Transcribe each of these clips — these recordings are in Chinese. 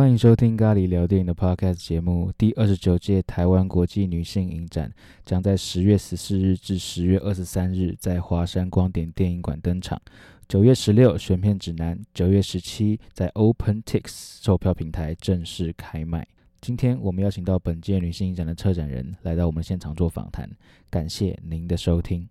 欢迎收听咖喱聊电影的 Podcast 节目。第二十九届台湾国际女性影展将在十月十四日至十月二十三日在华山光点电影馆登场。九月十六选片指南，九月十七在 OpenTix 售票平台正式开卖。今天我们邀请到本届女性影展的策展人来到我们现场做访谈，感谢您的收听。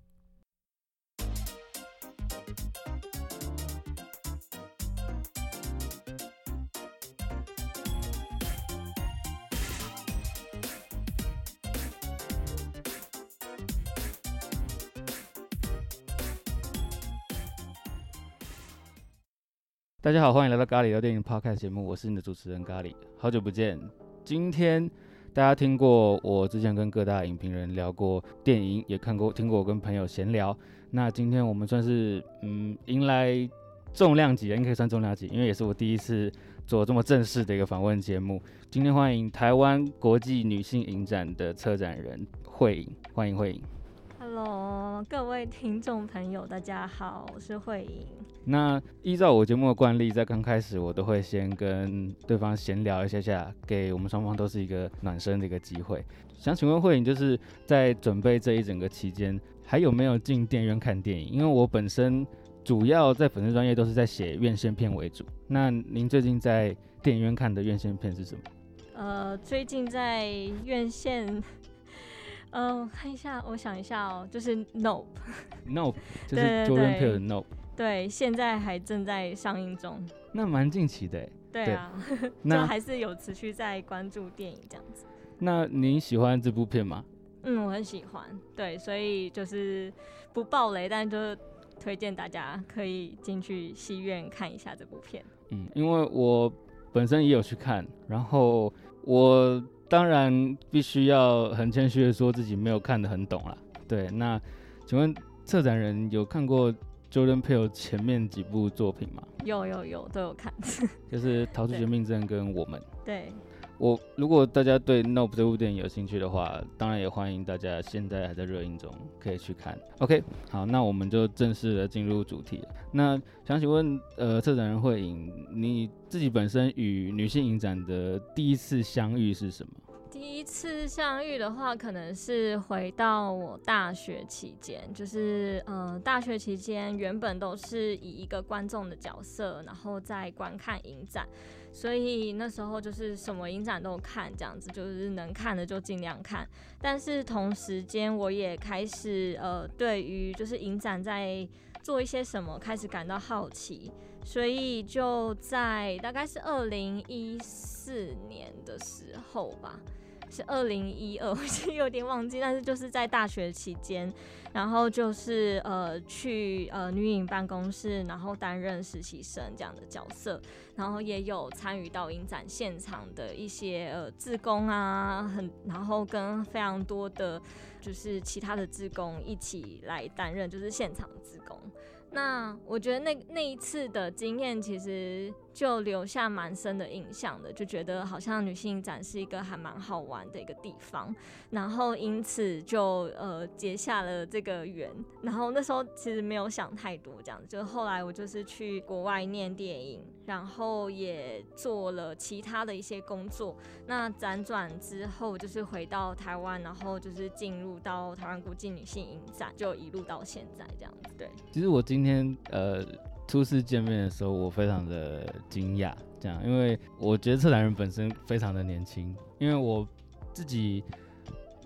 大家好，欢迎来到咖喱聊电影 Podcast 节目，我是你的主持人咖喱，好久不见。今天大家听过我之前跟各大影评人聊过电影，也看过听过我跟朋友闲聊。那今天我们算是嗯迎来重量级，应该可以算重量级，因为也是我第一次做这么正式的一个访问节目。今天欢迎台湾国际女性影展的策展人慧颖，欢迎慧颖。Hello，各位听众朋友，大家好，我是慧颖。那依照我节目的惯例，在刚开始我都会先跟对方闲聊一下下，给我们双方都是一个暖身的一个机会。想请问慧颖，就是在准备这一整个期间，还有没有进电影院看电影？因为我本身主要在粉丝专业都是在写院线片为主。那您最近在电影院看的院线片是什么？呃，最近在院线，呃，我看一下，我想一下哦，就是 Nope，Nope 就是 Jordan 对 Peele 的 No，对，现在还正在上映中。那蛮近期的欸。对对啊，就那还是有持续在关注电影这样子。那您喜欢这部片吗？嗯，我很喜欢，对，所以就是不爆雷，但就是推荐大家可以进去戏院看一下这部片。嗯，因为我本身也有去看，然后我当然必须要很谦虚的说自己没有看得很懂啦。对，那请问策展人有看过 Jordan Peele 前面几部作品吗？有有有都有看，就是《逃出对绝命镇》跟我们。对，我如果大家对《Nope》这部电影有兴趣的话，当然也欢迎大家现在还在热映中，可以去看。OK，好，那我们就正式的进入主题。那想请问，呃，策展人慧颖，你自己本身与女性影展的第一次相遇是什么？第一次相遇的话，可能是回到我大学期间，就是呃，大学期间原本都是以一个观众的角色，然后再观看影展，所以那时候就是什么影展都看，这样子就是能看的就尽量看。但是同时间，我也开始呃，对于就是影展在做一些什么开始感到好奇，所以就在大概是二零一四年的时候吧。是二零一二，我其实有点忘记，但是就是在大学期间，然后就是呃去呃女影办公室，然后担任实习生这样的角色，然后也有参与到影展现场的一些呃志工啊，很然后跟非常多的就是其他的志工一起来担任就是现场志工。那我觉得那那一次的经验其实就留下蛮深的印象的，就觉得好像女性展是一个还蛮好玩的一个地方，然后因此就呃结下了这个缘。然后那时候其实没有想太多，这样子，就后来我就是去国外念电影，然后也做了其他的一些工作。那辗转之后就是回到台湾，然后就是进入到台湾国际女性影展，就一路到现在这样子。对。其实我今天呃初次见面的时候，我非常的惊讶，这样，因为我觉得策展人本身非常的年轻，因为我自己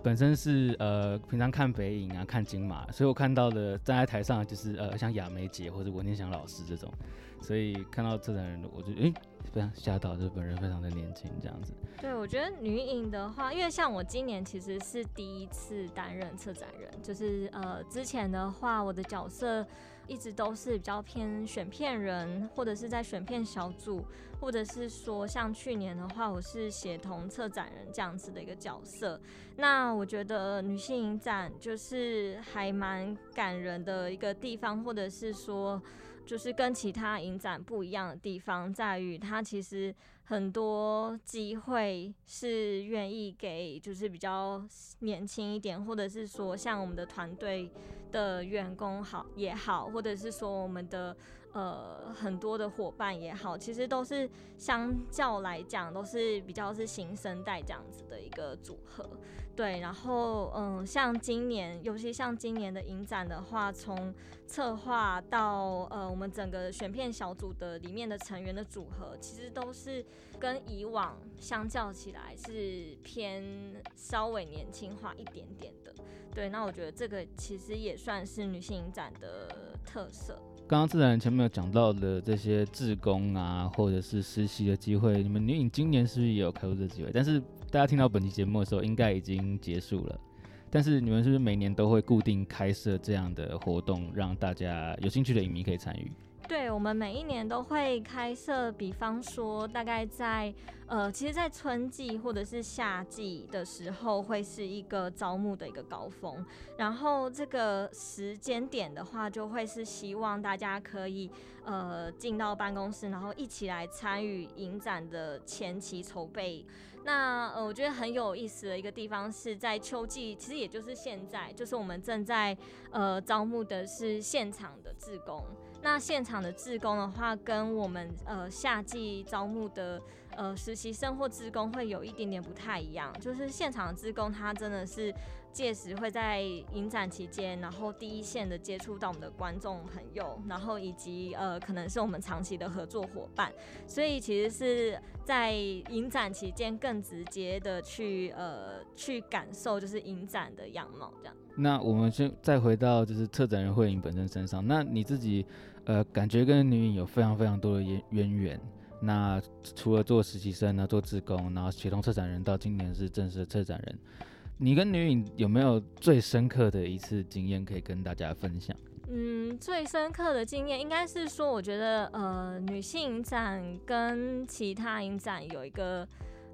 本身是呃平常看北影啊，看金马，所以我看到的站在台上就是呃像亚梅姐或者文天祥老师这种，所以看到策展人，我就诶非常吓到，就是本人非常的年轻这样子。对，我觉得女影的话，因为像我今年其实是第一次担任策展人，就是呃之前的话，我的角色一直都是比较偏选片人，或者是在选片小组，或者是说像去年的话，我是协同策展人这样子的一个角色。那我觉得女性影展就是还蛮感人的一个地方，或者是说。就是跟其他影展不一样的地方，在于它其实很多机会是愿意给，就是比较年轻一点，或者是说像我们的团队的员工好也好，或者是说我们的呃很多的伙伴也好，其实都是相较来讲都是比较是新生代这样子的一个组合。对，然后嗯，像今年，尤其像今年的影展的话，从策划到呃，我们整个选片小组的里面的成员的组合，其实都是跟以往相较起来是偏稍微年轻化一点点的。对，那我觉得这个其实也算是女性影展的特色。刚刚自然前面有讲到的这些志工啊，或者是实习的机会，你们女影今年是不是也有开出这机会？但是大家听到本期节目的时候，应该已经结束了。但是你们是不是每年都会固定开设这样的活动，让大家有兴趣的影迷可以参与？对，我们每一年都会开设，比方说，大概在呃，其实，在春季或者是夏季的时候，会是一个招募的一个高峰。然后这个时间点的话，就会是希望大家可以呃进到办公室，然后一起来参与影展的前期筹备。那呃，我觉得很有意思的一个地方是在秋季，其实也就是现在，就是我们正在呃招募的是现场的志工。那现场的志工的话，跟我们呃夏季招募的呃实习生或职工会有一点点不太一样，就是现场的志工他真的是届时会在影展期间，然后第一线的接触到我们的观众朋友，然后以及呃可能是我们长期的合作伙伴，所以其实是在影展期间更直接的去呃去感受就是影展的样貌这样。那我们先再回到就是策展人慧颖本身身上，那你自己。呃，感觉跟女影有非常非常多的渊渊源。那除了做实习生呢，做志工，然后协同策展人，到今年是正式的策展人，你跟女影有没有最深刻的一次经验可以跟大家分享？嗯，最深刻的经验应该是说，我觉得呃，女性影展跟其他影展有一个。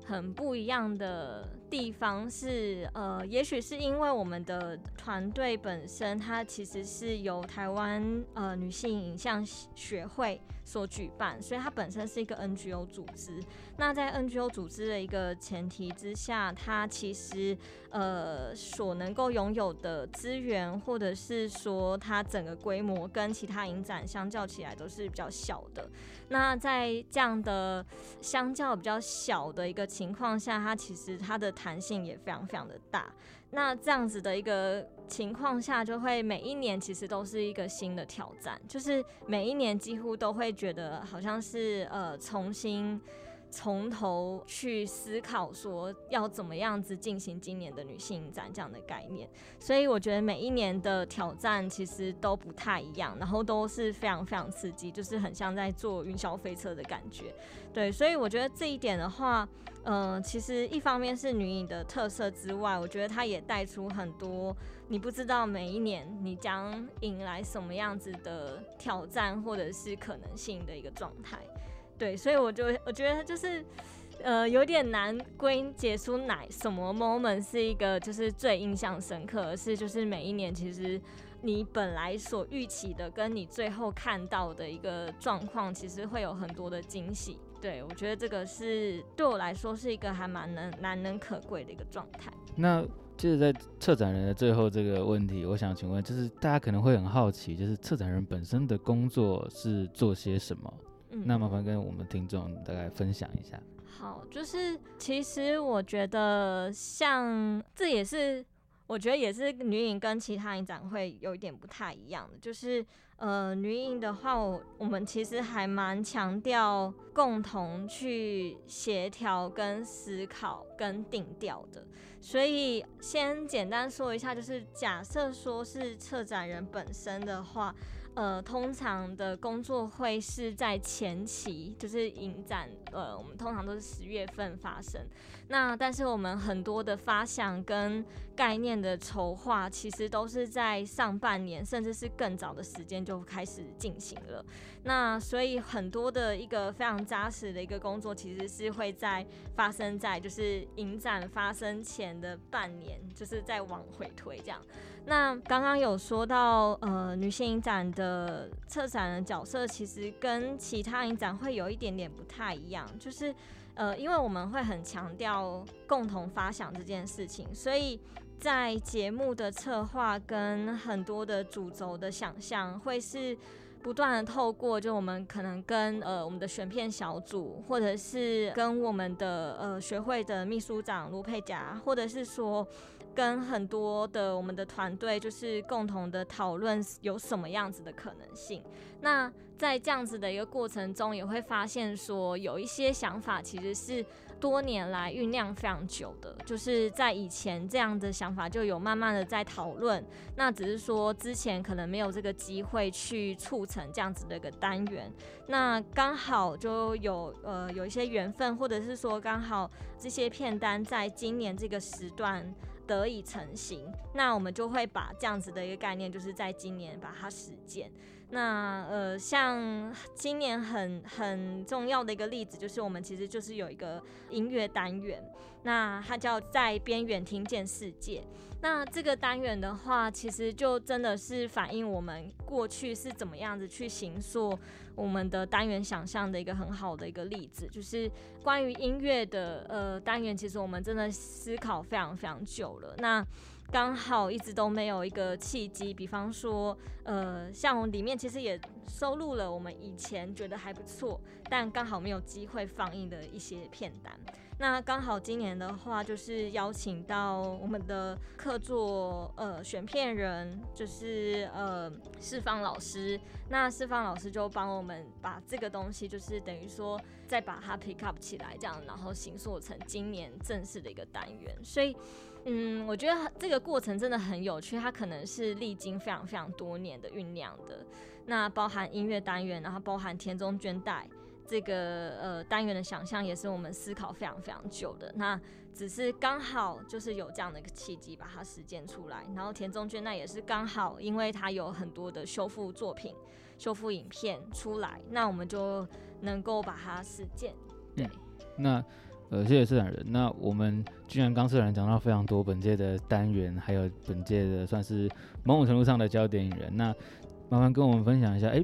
很不一样的地方是，呃，也许是因为我们的团队本身，它其实是由台湾呃女性影像学会所举办，所以它本身是一个 NGO 组织。那在 NGO 组织的一个前提之下，它其实呃所能够拥有的资源，或者是说它整个规模跟其他影展相较起来都是比较小的。那在这样的相较比较小的一个情况下，它其实它的弹性也非常非常的大。那这样子的一个情况下，就会每一年其实都是一个新的挑战，就是每一年几乎都会觉得好像是呃重新。从头去思考说要怎么样子进行今年的女性展这样的概念，所以我觉得每一年的挑战其实都不太一样，然后都是非常非常刺激，就是很像在坐云霄飞车的感觉。对，所以我觉得这一点的话，呃，其实一方面是女影的特色之外，我觉得它也带出很多你不知道每一年你将迎来什么样子的挑战或者是可能性的一个状态。对，所以我就我觉得就是，呃，有点难归结出哪什么 moment 是一个就是最印象深刻，而是就是每一年其实你本来所预期的跟你最后看到的一个状况，其实会有很多的惊喜。对我觉得这个是对我来说是一个还蛮能难能可贵的一个状态。那接着在策展人的最后这个问题，我想请问，就是大家可能会很好奇，就是策展人本身的工作是做些什么？那麻烦跟我们听众大概分享一下。好，就是其实我觉得像这也是我觉得也是女影跟其他影展会有一点不太一样的，就是呃女影的话，我我们其实还蛮强调共同去协调跟思考跟定调的。所以先简单说一下，就是假设说是策展人本身的话。呃，通常的工作会是在前期，就是影展，呃，我们通常都是十月份发生。那但是我们很多的发想跟概念的筹划，其实都是在上半年，甚至是更早的时间就开始进行了。那所以很多的一个非常扎实的一个工作，其实是会在发生在就是影展发生前的半年，就是在往回推这样。那刚刚有说到，呃，女性影展的策展的角色，其实跟其他影展会有一点点不太一样，就是，呃，因为我们会很强调共同发想这件事情，所以在节目的策划跟很多的主轴的想象，会是不断的透过就我们可能跟呃我们的选片小组，或者是跟我们的呃学会的秘书长卢佩佳，或者是说跟很多的我们的团队，就是共同的讨论有什么样子的可能性。那在这样子的一个过程中，也会发现说有一些想法其实是。多年来酝酿非常久的，就是在以前这样的想法就有慢慢的在讨论，那只是说之前可能没有这个机会去促成这样子的一个单元，那刚好就有呃有一些缘分，或者是说刚好这些片单在今年这个时段得以成型，那我们就会把这样子的一个概念，就是在今年把它实践。那呃，像今年很很重要的一个例子，就是我们其实就是有一个音乐单元，那它叫在边缘听见世界。那这个单元的话，其实就真的是反映我们过去是怎么样子去形塑我们的单元想象的一个很好的一个例子，就是关于音乐的呃单元，其实我们真的思考非常非常久了。那刚好一直都没有一个契机，比方说，呃，像里面其实也收录了我们以前觉得还不错，但刚好没有机会放映的一些片单。那刚好今年的话，就是邀请到我们的客座呃选片人，就是呃释放老师。那释放老师就帮我们把这个东西，就是等于说再把它 pick up 起来，这样然后形塑成今年正式的一个单元。所以。嗯，我觉得这个过程真的很有趣，它可能是历经非常非常多年的酝酿的。那包含音乐单元，然后包含田中绢代这个呃单元的想象，也是我们思考非常非常久的。那只是刚好就是有这样的一个契机把它实践出来。然后田中绢那也是刚好，因为它有很多的修复作品、修复影片出来，那我们就能够把它实践。对，那。呃，谢谢社长人。那我们居然刚社长讲到非常多本届的单元，还有本届的算是某种程度上的焦点影人。那麻烦跟我们分享一下，哎，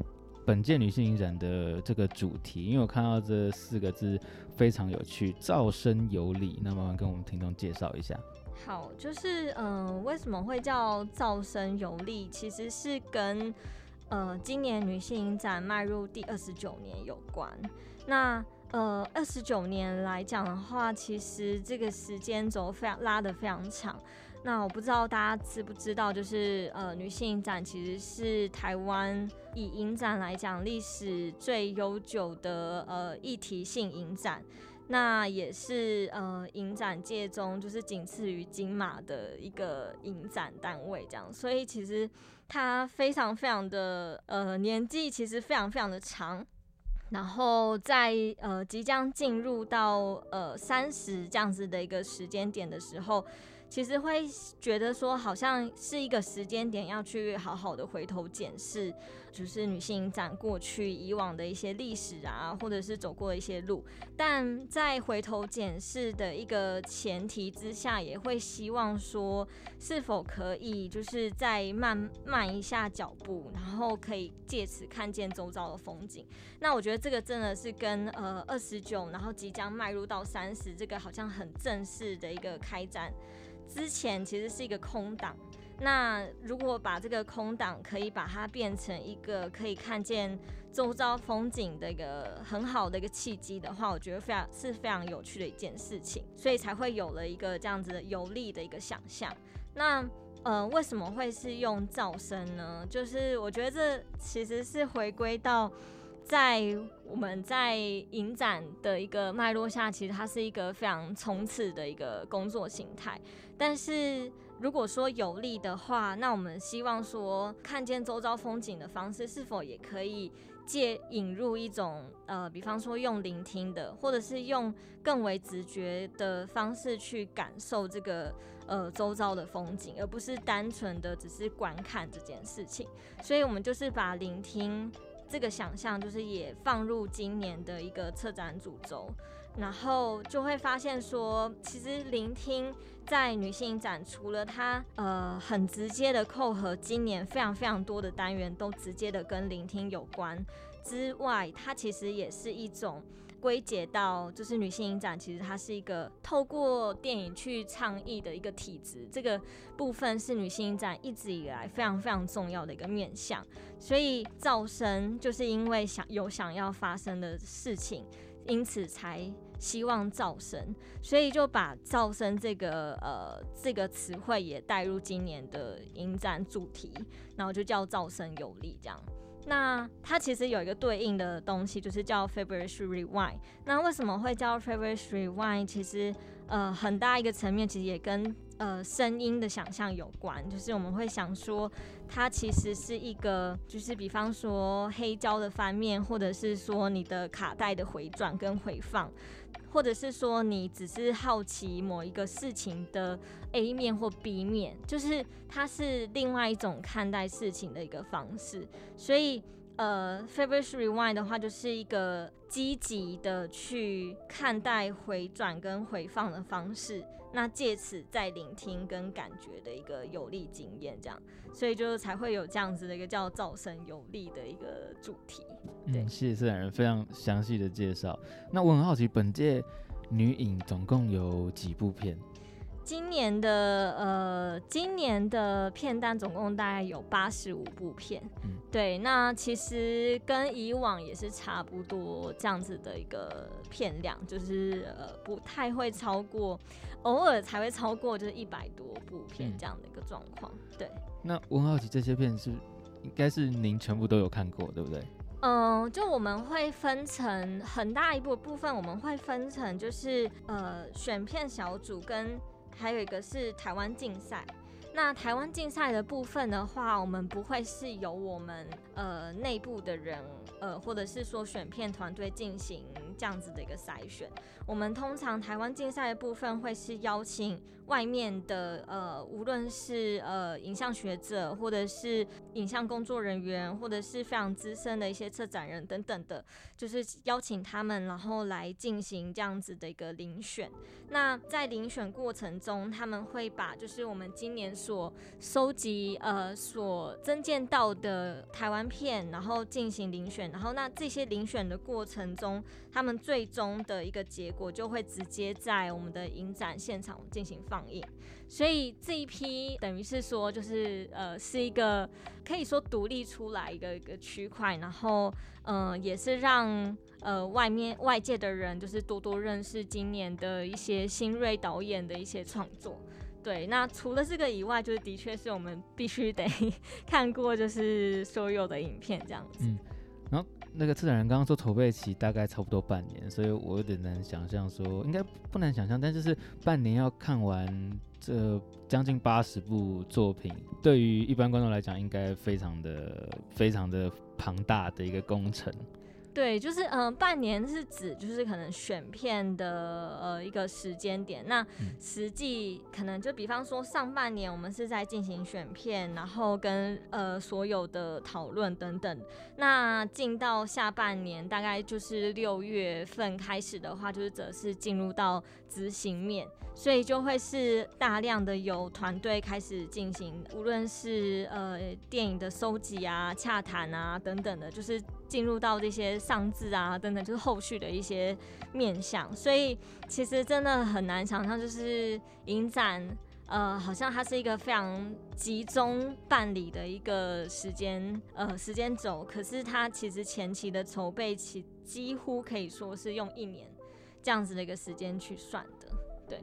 本届女性影展的这个主题，因为我看到这四个字非常有趣，噪声有理。那麻烦跟我们听众介绍一下。好，就是嗯，为什么会叫噪声有力？其实是跟呃今年女性影展迈入第二十九年有关。那呃，二十九年来讲的话，其实这个时间轴非常拉得非常长。那我不知道大家知不知道，就是呃，女性影展其实是台湾以影展来讲历史最悠久的呃议题性影展，那也是呃影展界中就是仅次于金马的一个影展单位这样。所以其实它非常非常的呃年纪其实非常非常的长。然后在呃即将进入到呃三十这样子的一个时间点的时候。其实会觉得说，好像是一个时间点，要去好好的回头检视，就是女性展过去以往的一些历史啊，或者是走过的一些路。但在回头检视的一个前提之下，也会希望说，是否可以就是再慢慢一下脚步，然后可以借此看见周遭的风景。那我觉得这个真的是跟呃二十九，然后即将迈入到三十，这个好像很正式的一个开展。之前其实是一个空档，那如果把这个空档可以把它变成一个可以看见周遭风景的一个很好的一个契机的话，我觉得非常是非常有趣的一件事情，所以才会有了一个这样子的有利的一个想象。那呃，为什么会是用噪声呢？就是我觉得这其实是回归到。在我们在影展的一个脉络下，其实它是一个非常冲刺的一个工作形态。但是如果说有利的话，那我们希望说看见周遭风景的方式，是否也可以借引入一种呃，比方说用聆听的，或者是用更为直觉的方式去感受这个呃周遭的风景，而不是单纯的只是观看这件事情。所以我们就是把聆听。这个想象就是也放入今年的一个策展主轴，然后就会发现说，其实聆听在女性展除了它呃很直接的扣合今年非常非常多的单元都直接的跟聆听有关。之外，它其实也是一种归结到就是女性影展，其实它是一个透过电影去倡议的一个体制，这个部分是女性影展一直以来非常非常重要的一个面向。所以噪声就是因为想有想要发生的事情，因此才希望噪声，所以就把噪声这个呃这个词汇也带入今年的影展主题，然后就叫噪声有力这样。那它其实有一个对应的东西，就是叫 February Rewind。那为什么会叫 February Rewind？其实呃很大一个层面，其实也跟呃声音的想象有关。就是我们会想说，它其实是一个，就是比方说黑胶的翻面，或者是说你的卡带的回转跟回放。或者是说你只是好奇某一个事情的 A 面或 B 面，就是它是另外一种看待事情的一个方式。所以，呃，Favorite Rewind 的话，就是一个积极的去看待回转跟回放的方式。那借此再聆听跟感觉的一个有力经验，这样，所以就才会有这样子的一个叫噪声有力的一个主题。嗯，谢谢策展人非常详细的介绍。那我很好奇，本届女影总共有几部片？今年的呃，今年的片单总共大概有八十五部片，嗯，对，那其实跟以往也是差不多这样子的一个片量，就是呃不太会超过，偶尔才会超过就是一百多部片这样的一个状况，对。那我很好奇，这些片是应该是您全部都有看过，对不对？嗯，就我们会分成很大一部部分，我们会分成就是呃选片小组跟。还有一个是台湾竞赛，那台湾竞赛的部分的话，我们不会是由我们呃内部的人呃，或者是说选片团队进行这样子的一个筛选。我们通常台湾竞赛的部分会是邀请外面的呃，无论是呃影像学者，或者是影像工作人员，或者是非常资深的一些策展人等等的，就是邀请他们，然后来进行这样子的一个遴选。那在遴选过程中，他们会把就是我们今年所收集呃所增建到的台湾片，然后进行遴选，然后那这些遴选的过程中，他们们最终的一个结果就会直接在我们的影展现场进行放映。所以这一批等于是说，就是呃是一个可以说独立出来一个一个区块，然后嗯也是让。呃，外面外界的人就是多多认识今年的一些新锐导演的一些创作。对，那除了这个以外，就是的确是我们必须得 看过，就是所有的影片这样子。那个策展人刚刚说筹备期大概差不多半年，所以我有点难想象说，应该不难想象，但就是半年要看完这将近八十部作品，对于一般观众来讲，应该非常的非常的庞大的一个工程。对，就是嗯，半年是指就是可能选片的呃一个时间点。那实际可能就比方说上半年我们是在进行选片，然后跟呃所有的讨论等等。那进到下半年，大概就是六月份开始的话，就是则是进入到执行面，所以就会是大量的有团队开始进行，无论是呃电影的收集啊、洽谈啊等等的，就是。进入到这些上字啊等等，就是后续的一些面向，所以其实真的很难想象，就是影展，呃，好像它是一个非常集中办理的一个时间，呃，时间轴。可是它其实前期的筹备期几乎可以说是用一年这样子的一个时间去算的，对。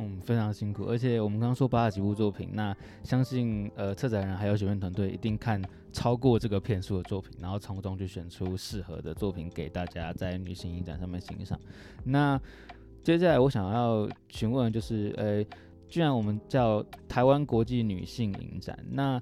嗯，非常辛苦，而且我们刚刚说八十几部作品，那相信呃策展人还有选片团队一定看超过这个片数的作品，然后从中去选出适合的作品给大家在女性影展上面欣赏。那接下来我想要询问就是，呃，既然我们叫台湾国际女性影展，那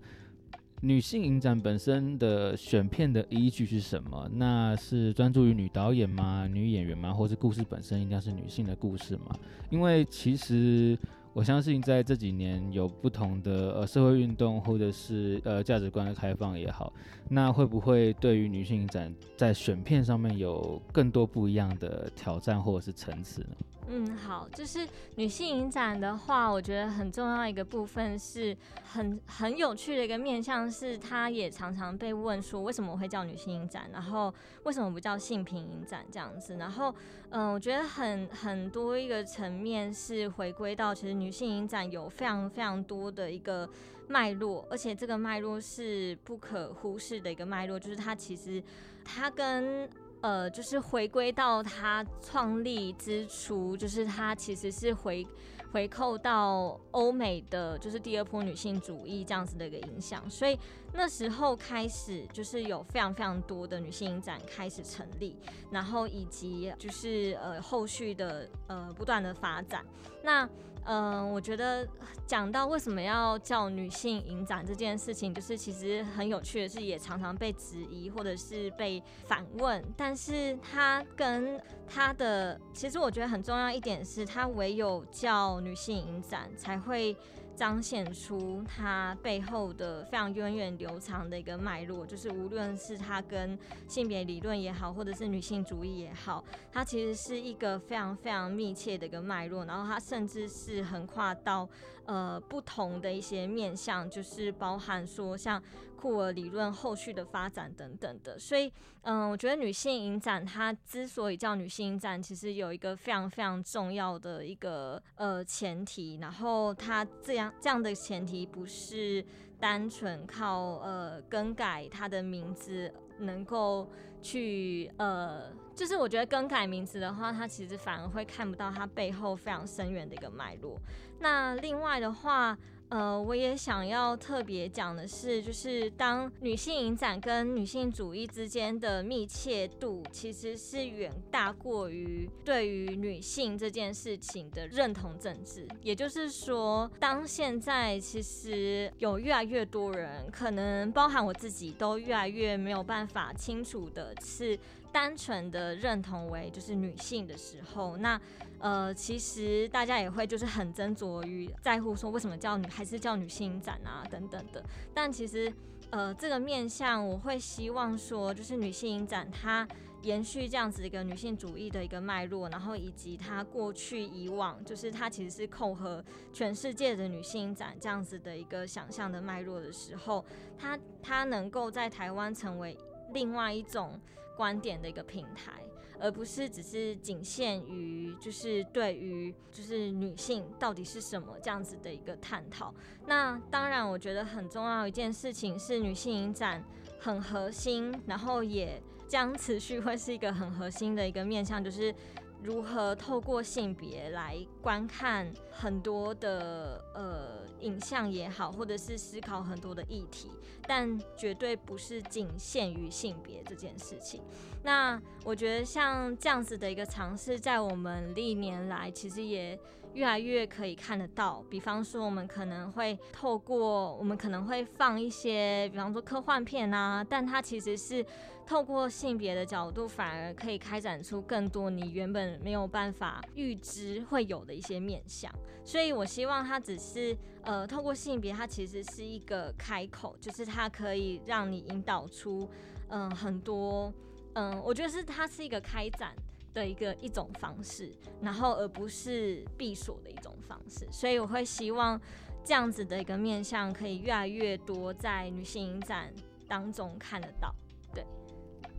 女性影展本身的选片的依据是什么？那是专注于女导演吗？女演员吗？或是故事本身一定是女性的故事吗？因为其实我相信在这几年有不同的呃社会运动，或者是呃价值观的开放也好，那会不会对于女性影展在选片上面有更多不一样的挑战或者是层次呢？嗯，好，就是女性影展的话，我觉得很重要一个部分是很很有趣的一个面向，是它也常常被问说为什么会叫女性影展，然后为什么不叫性平影展这样子。然后，嗯，我觉得很很多一个层面是回归到其实女性影展有非常非常多的一个脉络，而且这个脉络是不可忽视的一个脉络，就是它其实它跟呃，就是回归到他创立之初，就是他其实是回回扣到欧美的，就是第二波女性主义这样子的一个影响，所以那时候开始就是有非常非常多的女性影展开始成立，然后以及就是呃后续的呃不断的发展，那。嗯，我觉得讲到为什么要叫女性影展这件事情，就是其实很有趣的是，也常常被质疑或者是被反问。但是它跟它的，其实我觉得很重要一点是，它唯有叫女性影展才会。彰显出它背后的非常源远流长的一个脉络，就是无论是它跟性别理论也好，或者是女性主义也好，它其实是一个非常非常密切的一个脉络，然后它甚至是横跨到呃不同的一些面向，就是包含说像。库尔理论后续的发展等等的，所以嗯，我觉得女性影展它之所以叫女性影展，其实有一个非常非常重要的一个呃前提，然后它这样这样的前提不是单纯靠呃更改他的名字能够去呃，就是我觉得更改名字的话，他其实反而会看不到他背后非常深远的一个脉络。那另外的话。呃，我也想要特别讲的是，就是当女性影展跟女性主义之间的密切度，其实是远大过于对于女性这件事情的认同政治。也就是说，当现在其实有越来越多人，可能包含我自己，都越来越没有办法清楚的是单纯的认同为就是女性的时候，那。呃，其实大家也会就是很斟酌于在乎说为什么叫女还是叫女性展啊等等的。但其实呃这个面向我会希望说就是女性影展它延续这样子一个女性主义的一个脉络，然后以及它过去以往就是它其实是扣合全世界的女性影展这样子的一个想象的脉络的时候，它它能够在台湾成为另外一种观点的一个平台。而不是只是仅限于就是对于就是女性到底是什么这样子的一个探讨。那当然，我觉得很重要一件事情是女性影展很核心，然后也将持续会是一个很核心的一个面向，就是如何透过性别来观看很多的呃影像也好，或者是思考很多的议题，但绝对不是仅限于性别这件事情。那我觉得像这样子的一个尝试，在我们历年来其实也越来越可以看得到。比方说，我们可能会透过我们可能会放一些，比方说科幻片啊，但它其实是透过性别的角度，反而可以开展出更多你原本没有办法预知会有的一些面向。所以我希望它只是呃，透过性别，它其实是一个开口，就是它可以让你引导出嗯很多。嗯，我觉得是它是一个开展的一个一种方式，然后而不是闭锁的一种方式，所以我会希望这样子的一个面向可以越来越多在女性影展当中看得到。对，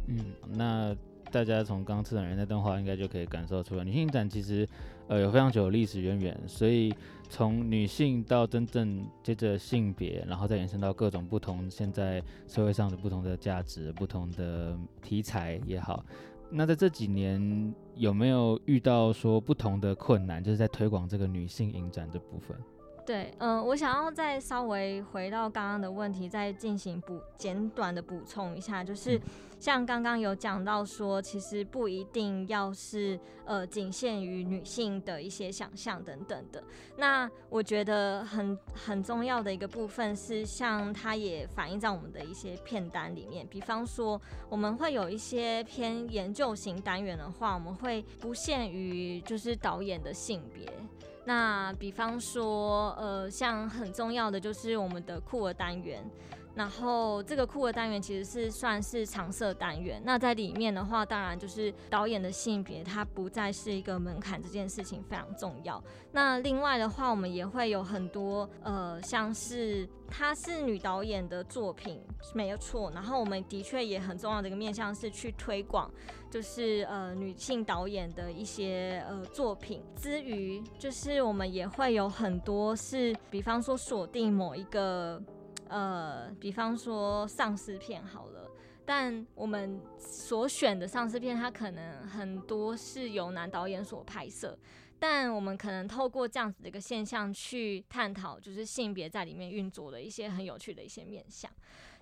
嗯，那大家从刚刚策展人那段话应该就可以感受出来，女性影展其实呃有非常久的历史渊源，所以。从女性到真正接着性别，然后再延伸到各种不同现在社会上的不同的价值、不同的题材也好。那在这几年有没有遇到说不同的困难，就是在推广这个女性影展这部分？对，嗯，我想要再稍微回到刚刚的问题，再进行补简短的补充一下，就是像刚刚有讲到说，其实不一定要是呃仅限于女性的一些想象等等的。那我觉得很很重要的一个部分是，像它也反映在我们的一些片单里面，比方说我们会有一些偏研究型单元的话，我们会不限于就是导演的性别。那比方说，呃，像很重要的就是我们的库尔单元。然后这个酷的单元其实是算是常设单元。那在里面的话，当然就是导演的性别，它不再是一个门槛，这件事情非常重要。那另外的话，我们也会有很多呃，像是她是女导演的作品，没有错。然后我们的确也很重要的一个面向是去推广，就是呃女性导演的一些呃作品。之余，就是我们也会有很多是，比方说锁定某一个。呃，比方说丧尸片好了，但我们所选的丧尸片，它可能很多是由男导演所拍摄，但我们可能透过这样子的一个现象去探讨，就是性别在里面运作的一些很有趣的一些面向，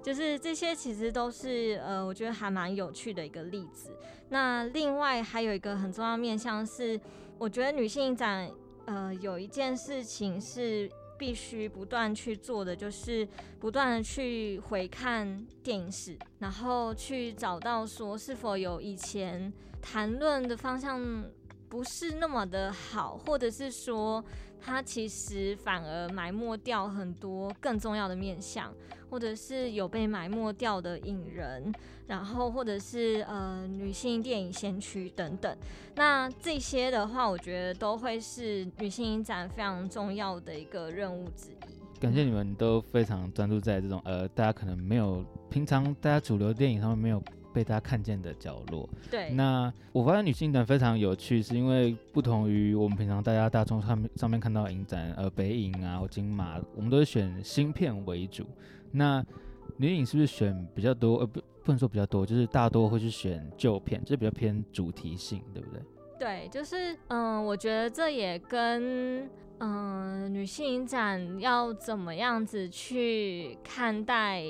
就是这些其实都是呃，我觉得还蛮有趣的一个例子。那另外还有一个很重要面向是，我觉得女性展呃有一件事情是。必须不断去做的就是不断的去回看电影史，然后去找到说是否有以前谈论的方向不是那么的好，或者是说它其实反而埋没掉很多更重要的面相，或者是有被埋没掉的影人。然后，或者是呃女性电影先驱等等，那这些的话，我觉得都会是女性影展非常重要的一个任务之一。感谢你们都非常专注在这种呃，大家可能没有平常大家主流电影上面没有被大家看见的角落。对。那我发现女性展非常有趣，是因为不同于我们平常大家大众上面上面看到影展，呃，北影啊或金马，我们都是选新片为主。那女影是不是选比较多？呃不。不能说比较多，就是大多会去选旧片，这比较偏主题性，对不对？对，就是嗯，我觉得这也跟嗯女性影展要怎么样子去看待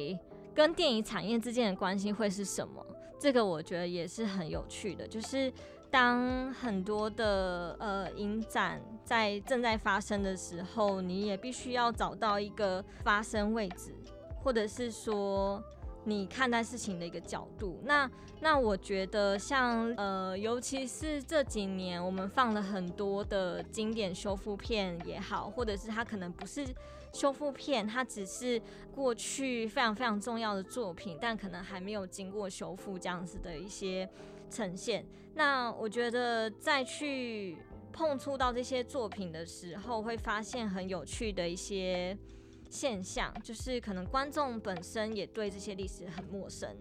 跟电影产业之间的关系会是什么，这个我觉得也是很有趣的。就是当很多的呃影展在正在发生的时候，你也必须要找到一个发生位置，或者是说。你看待事情的一个角度，那那我觉得像呃，尤其是这几年我们放了很多的经典修复片也好，或者是它可能不是修复片，它只是过去非常非常重要的作品，但可能还没有经过修复这样子的一些呈现。那我觉得再去碰触到这些作品的时候，会发现很有趣的一些。现象就是可能观众本身也对这些历史很陌生。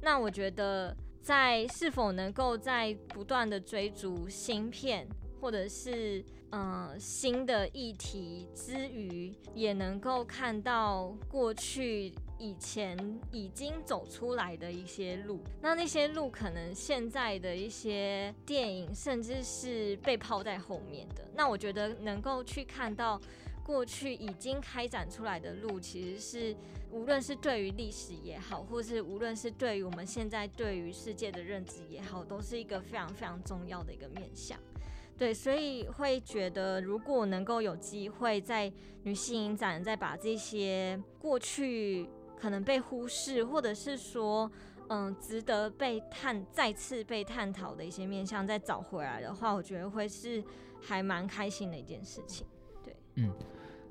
那我觉得在是否能够在不断的追逐新片或者是嗯新的议题之余，也能够看到过去以前已经走出来的一些路。那那些路可能现在的一些电影甚至是被抛在后面的。那我觉得能够去看到。过去已经开展出来的路，其实是无论是对于历史也好，或是无论是对于我们现在对于世界的认知也好，都是一个非常非常重要的一个面向。对，所以会觉得，如果能够有机会在女性影展再把这些过去可能被忽视，或者是说嗯值得被探再次被探讨的一些面向再找回来的话，我觉得会是还蛮开心的一件事情。对，嗯。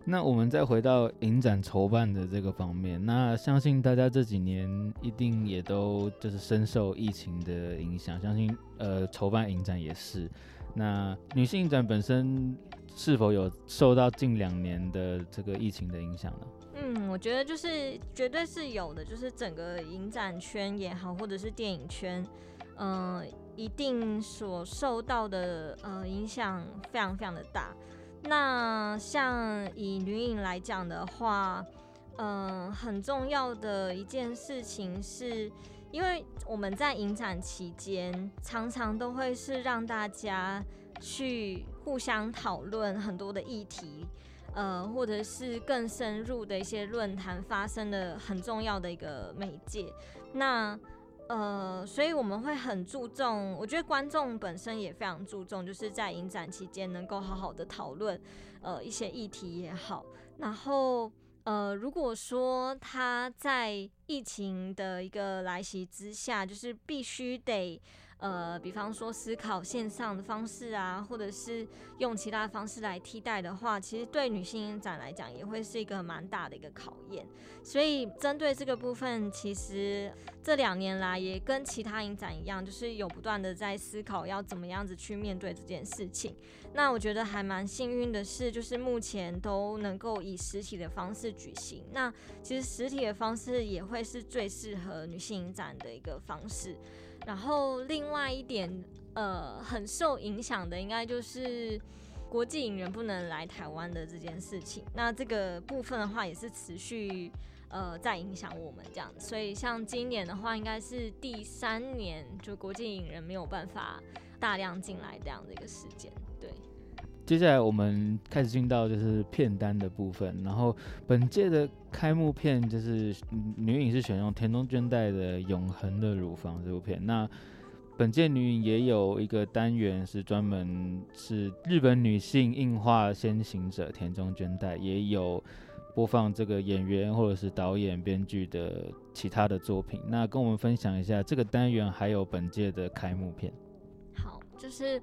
那我们再回到影展筹办的这个方面，那相信大家这几年一定也都就是深受疫情的影响，相信呃筹办影展也是。那女性影展本身是否有受到近两年的这个疫情的影响呢？嗯，我觉得就是绝对是有的，就是整个影展圈也好，或者是电影圈，嗯，一定所受到的呃影响非常非常的大。那像以女影来讲的话，嗯，很重要的一件事情是，因为我们在影展期间，常常都会是让大家去互相讨论很多的议题，呃，或者是更深入的一些论坛发生的很重要的一个媒介。那呃，所以我们会很注重，我觉得观众本身也非常注重，就是在影展期间能够好好的讨论，呃，一些议题也好。然后，呃，如果说他在疫情的一个来袭之下，就是必须得呃，比方说思考线上的方式啊，或者是用其他方式来替代的话，其实对女性影展来讲也会是一个蛮大的一个考验。所以针对这个部分，其实这两年来也跟其他影展一样，就是有不断的在思考要怎么样子去面对这件事情。那我觉得还蛮幸运的是，就是目前都能够以实体的方式举行。那其实实体的方式也会是最适合女性影展的一个方式。然后另外一点，呃，很受影响的应该就是国际影人不能来台湾的这件事情。那这个部分的话，也是持续呃在影响我们这样。所以像今年的话，应该是第三年，就国际影人没有办法大量进来这样的一个时间。对。接下来我们开始进到就是片单的部分，然后本届的开幕片就是女影是选用田中绢代的《永恒的乳房》这部片。那本届女影也有一个单元是专门是日本女性映画先行者田中绢代，也有播放这个演员或者是导演、编剧的其他的作品。那跟我们分享一下这个单元还有本届的开幕片。好，就是。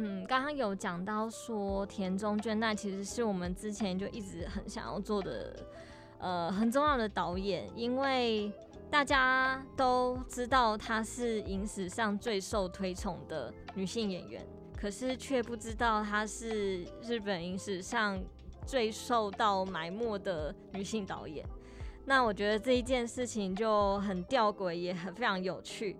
嗯，刚刚有讲到说田中绢奈其实是我们之前就一直很想要做的，呃，很重要的导演，因为大家都知道她是影史上最受推崇的女性演员，可是却不知道她是日本影史上最受到埋没的女性导演。那我觉得这一件事情就很吊诡，也很非常有趣。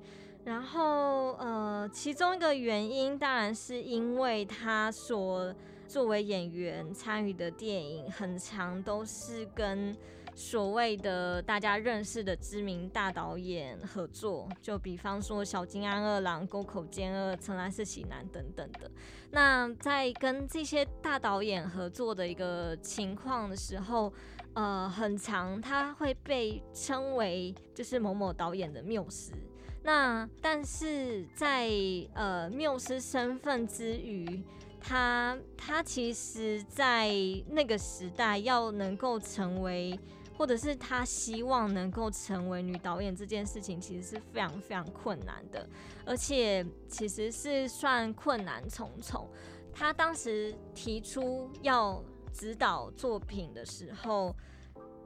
然后，呃，其中一个原因当然是因为他所作为演员参与的电影，很长都是跟所谓的大家认识的知名大导演合作，就比方说小金安二郎、沟口健二、成兰四喜男等等的。那在跟这些大导演合作的一个情况的时候，呃，很长他会被称为就是某某导演的缪斯。那但是在呃缪斯身份之余，他他其实，在那个时代要能够成为，或者是他希望能够成为女导演这件事情，其实是非常非常困难的，而且其实是算困难重重。他当时提出要指导作品的时候，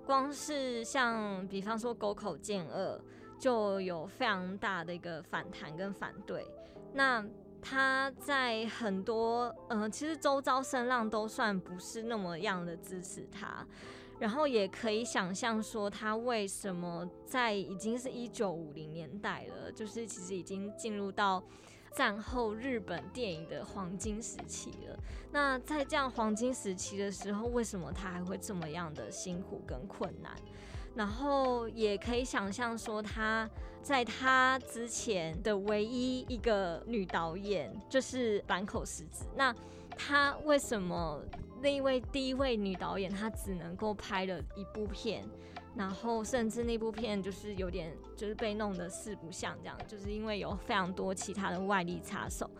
光是像比方说沟口健二。就有非常大的一个反弹跟反对，那他在很多呃，其实周遭声浪都算不是那么样的支持他，然后也可以想象说他为什么在已经是一九五零年代了，就是其实已经进入到战后日本电影的黄金时期了。那在这样黄金时期的时候，为什么他还会这么样的辛苦跟困难？然后也可以想象说，她在她之前的唯一一个女导演就是坂口实子。那她为什么那一位第一位女导演，她只能够拍了一部片，然后甚至那部片就是有点就是被弄得四不像这样，就是因为有非常多其他的外力插手。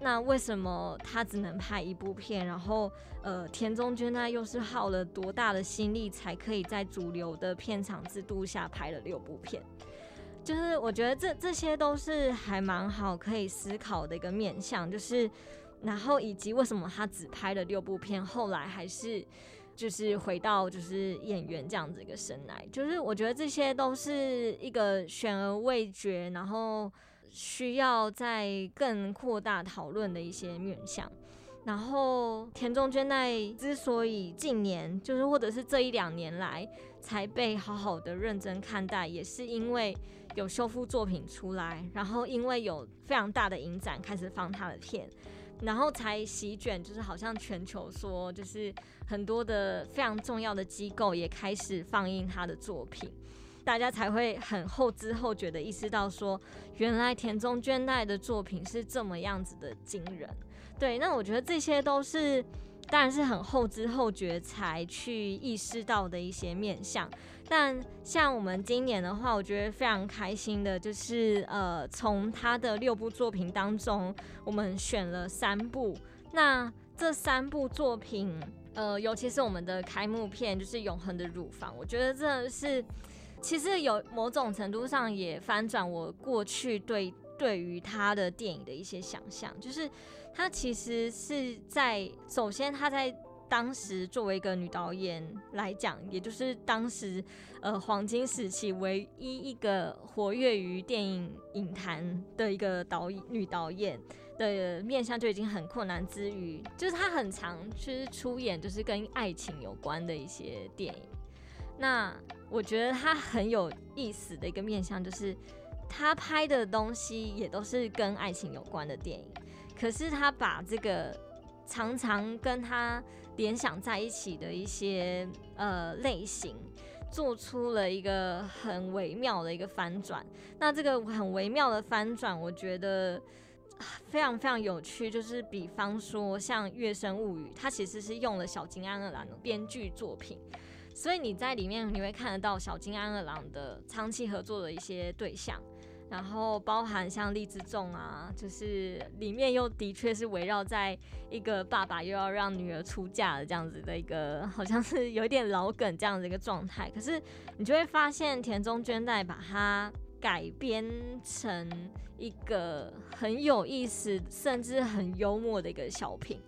那为什么他只能拍一部片？然后，呃，田中绢奈又是耗了多大的心力，才可以在主流的片场制度下拍了六部片？就是我觉得这这些都是还蛮好可以思考的一个面向，就是然后以及为什么他只拍了六部片，后来还是就是回到就是演员这样子一个生来，就是我觉得这些都是一个悬而未决，然后。需要在更扩大讨论的一些面向，然后田中绢奈之所以近年就是或者是这一两年来才被好好的认真看待，也是因为有修复作品出来，然后因为有非常大的影展开始放他的片，然后才席卷，就是好像全球说就是很多的非常重要的机构也开始放映他的作品。大家才会很后知后觉的意识到，说原来田中绢奈的作品是这么样子的惊人。对，那我觉得这些都是，当然是很后知后觉才去意识到的一些面相。但像我们今年的话，我觉得非常开心的，就是呃，从他的六部作品当中，我们选了三部。那这三部作品，呃，尤其是我们的开幕片，就是《永恒的乳房》，我觉得真的是。其实有某种程度上也翻转我过去对对于他的电影的一些想象，就是他其实是在首先他在当时作为一个女导演来讲，也就是当时呃黄金时期唯一一个活跃于电影影坛的一个导演女导演的面相就已经很困难之余，就是她很常去出演就是跟爱情有关的一些电影。那我觉得他很有意思的一个面相就是。他拍的东西也都是跟爱情有关的电影，可是他把这个常常跟他联想在一起的一些呃类型，做出了一个很微妙的一个翻转。那这个很微妙的翻转，我觉得非常非常有趣。就是比方说像《月升物语》，它其实是用了小金安二郎的编剧作品，所以你在里面你会看得到小金安二郎的长期合作的一些对象。然后包含像荔枝种啊，就是里面又的确是围绕在一个爸爸又要让女儿出嫁的这样子的一个，好像是有点老梗这样的一个状态。可是你就会发现田中绢代把它改编成一个很有意思，甚至很幽默的一个小品。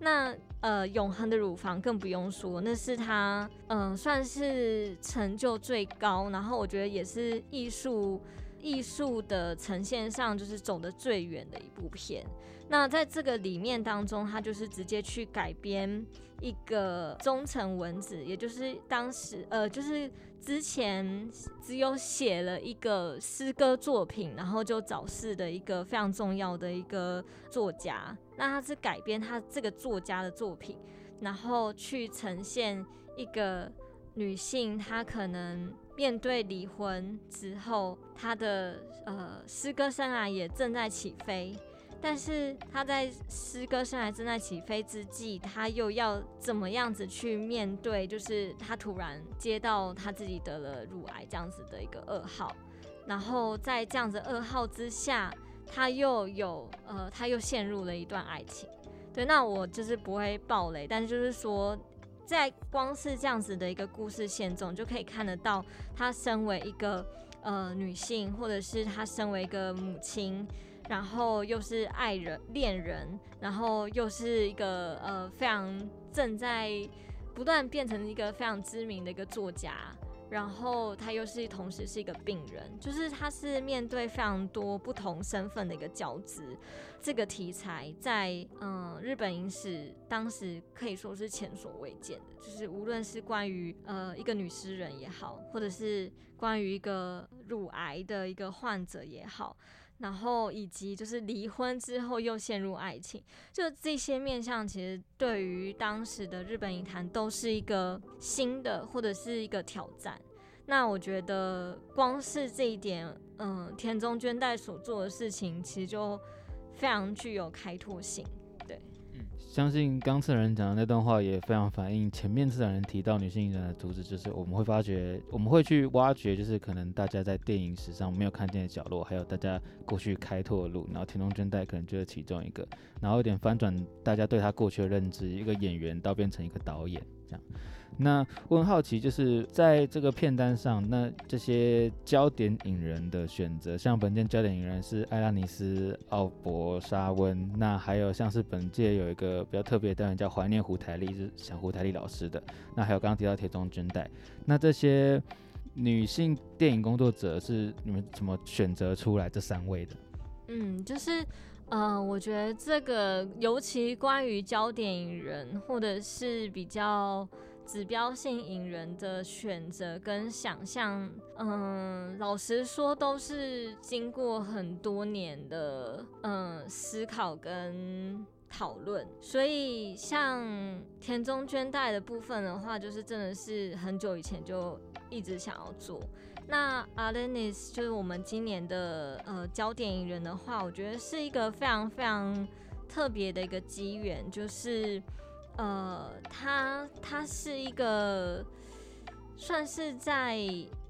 那呃，永恒的乳房更不用说，那是他嗯算是成就最高，然后我觉得也是艺术。艺术的呈现上，就是走的最远的一部片。那在这个里面当中，他就是直接去改编一个中层文字，也就是当时呃，就是之前只有写了一个诗歌作品，然后就早逝的一个非常重要的一个作家。那他是改编他这个作家的作品，然后去呈现一个女性，她可能。面对离婚之后，她的呃诗歌生涯也正在起飞，但是他在诗歌生涯正在起飞之际，他又要怎么样子去面对？就是他突然接到他自己得了乳癌这样子的一个噩耗，然后在这样子噩耗之下，他又有呃他又陷入了一段爱情。对，那我就是不会暴雷，但是就是说。在光是这样子的一个故事线中，就可以看得到她身为一个呃女性，或者是她身为一个母亲，然后又是爱人、恋人，然后又是一个呃非常正在不断变成一个非常知名的一个作家。然后他又是同时是一个病人，就是他是面对非常多不同身份的一个交织。这个题材在嗯日本影史当时可以说是前所未见的，就是无论是关于呃一个女诗人也好，或者是关于一个乳癌的一个患者也好。然后以及就是离婚之后又陷入爱情，就这些面相，其实对于当时的日本影坛都是一个新的或者是一个挑战。那我觉得光是这一点，嗯，田中绢代所做的事情，其实就非常具有开拓性。相信刚次人讲的那段话也非常反映前面次人提到女性影人的主旨，就是我们会发觉，我们会去挖掘，就是可能大家在电影史上没有看见的角落，还有大家过去开拓的路。然后田中绢代可能就是其中一个，然后有点翻转大家对他过去的认知，一个演员到变成一个导演这样。那我很好奇，就是在这个片单上，那这些焦点影人的选择，像本届焦点影人是艾拉尼斯、奥博沙温，那还有像是本届有一个比较特别的单元叫怀念胡台丽，是想胡台丽老师的。那还有刚刚提到铁中军代，那这些女性电影工作者是你们怎么选择出来这三位的？嗯，就是，呃，我觉得这个尤其关于焦点引人，或者是比较。指标性引人的选择跟想象，嗯，老实说都是经过很多年的嗯思考跟讨论，所以像田中绢代的部分的话，就是真的是很久以前就一直想要做。那 Alenis 就是我们今年的呃焦点引人的话，我觉得是一个非常非常特别的一个机缘，就是。呃，他他是一个算是在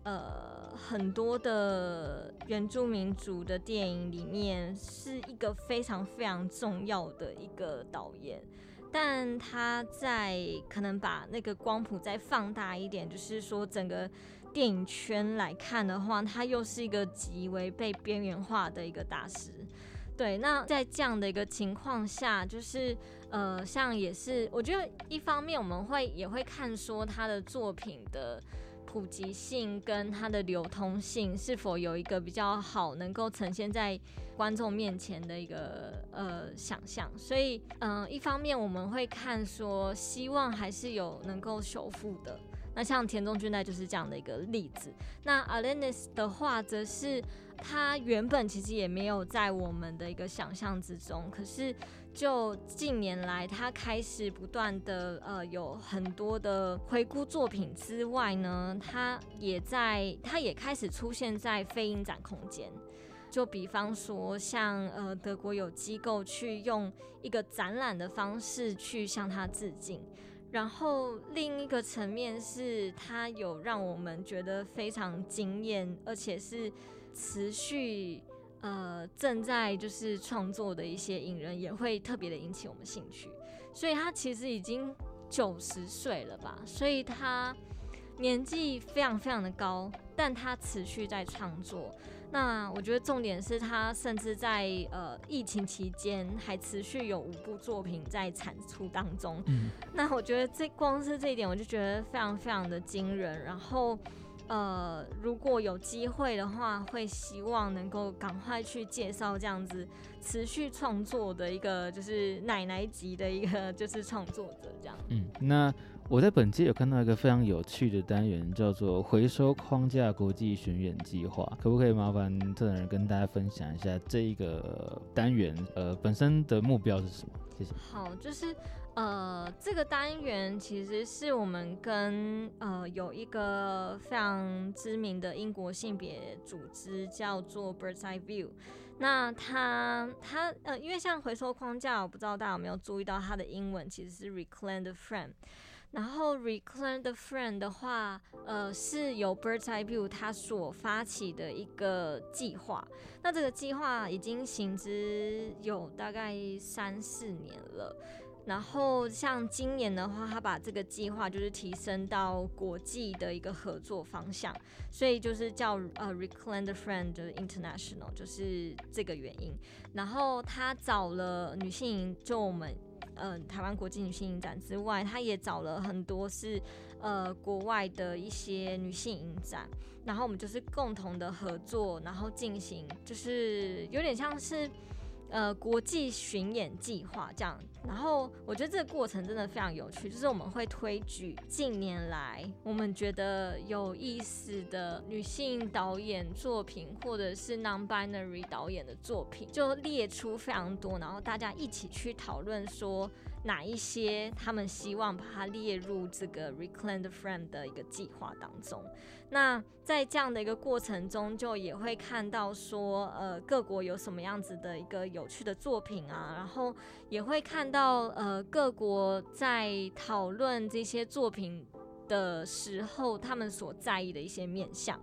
呃很多的原住民族的电影里面是一个非常非常重要的一个导演，但他在可能把那个光谱再放大一点，就是说整个电影圈来看的话，他又是一个极为被边缘化的一个大师。对，那在这样的一个情况下，就是呃，像也是，我觉得一方面我们会也会看说他的作品的普及性跟他的流通性是否有一个比较好能够呈现在观众面前的一个呃想象。所以，嗯，一方面我们会看说，希望还是有能够修复的。那像田中俊代就是这样的一个例子。那 Alenis 的话，则是。他原本其实也没有在我们的一个想象之中，可是就近年来，他开始不断的呃有很多的回顾作品之外呢，他也在他也开始出现在非影展空间。就比方说，像呃德国有机构去用一个展览的方式去向他致敬，然后另一个层面是，他有让我们觉得非常惊艳，而且是。持续呃正在就是创作的一些影人也会特别的引起我们兴趣，所以他其实已经九十岁了吧，所以他年纪非常非常的高，但他持续在创作。那我觉得重点是他甚至在呃疫情期间还持续有五部作品在产出当中。嗯，那我觉得这光是这一点我就觉得非常非常的惊人。然后。呃，如果有机会的话，会希望能够赶快去介绍这样子持续创作的一个，就是奶奶级的一个，就是创作者这样。嗯，那我在本届有看到一个非常有趣的单元，叫做“回收框架国际巡演计划”，可不可以麻烦策展人跟大家分享一下这一个单元？呃，本身的目标是什么？谢谢。好，就是。呃，这个单元其实是我们跟呃有一个非常知名的英国性别组织叫做 Birds Eye View。那它它呃，因为像回收框架，我不知道大家有没有注意到它的英文其实是 Reclaim the Frame。然后 Reclaim the friend 的话，呃，是由 Birds Eye View 它所发起的一个计划。那这个计划已经行之有大概三四年了。然后像今年的话，他把这个计划就是提升到国际的一个合作方向，所以就是叫呃 Reclaim the Friend International，就是这个原因。然后他找了女性，就我们嗯台湾国际女性影展之外，他也找了很多是呃国外的一些女性影展，然后我们就是共同的合作，然后进行就是有点像是。呃，国际巡演计划这样，然后我觉得这个过程真的非常有趣，就是我们会推举近年来我们觉得有意思的女性导演作品，或者是 non-binary 导演的作品，就列出非常多，然后大家一起去讨论说。哪一些他们希望把它列入这个 Reclaim the Frame 的一个计划当中？那在这样的一个过程中，就也会看到说，呃，各国有什么样子的一个有趣的作品啊，然后也会看到，呃，各国在讨论这些作品的时候，他们所在意的一些面向。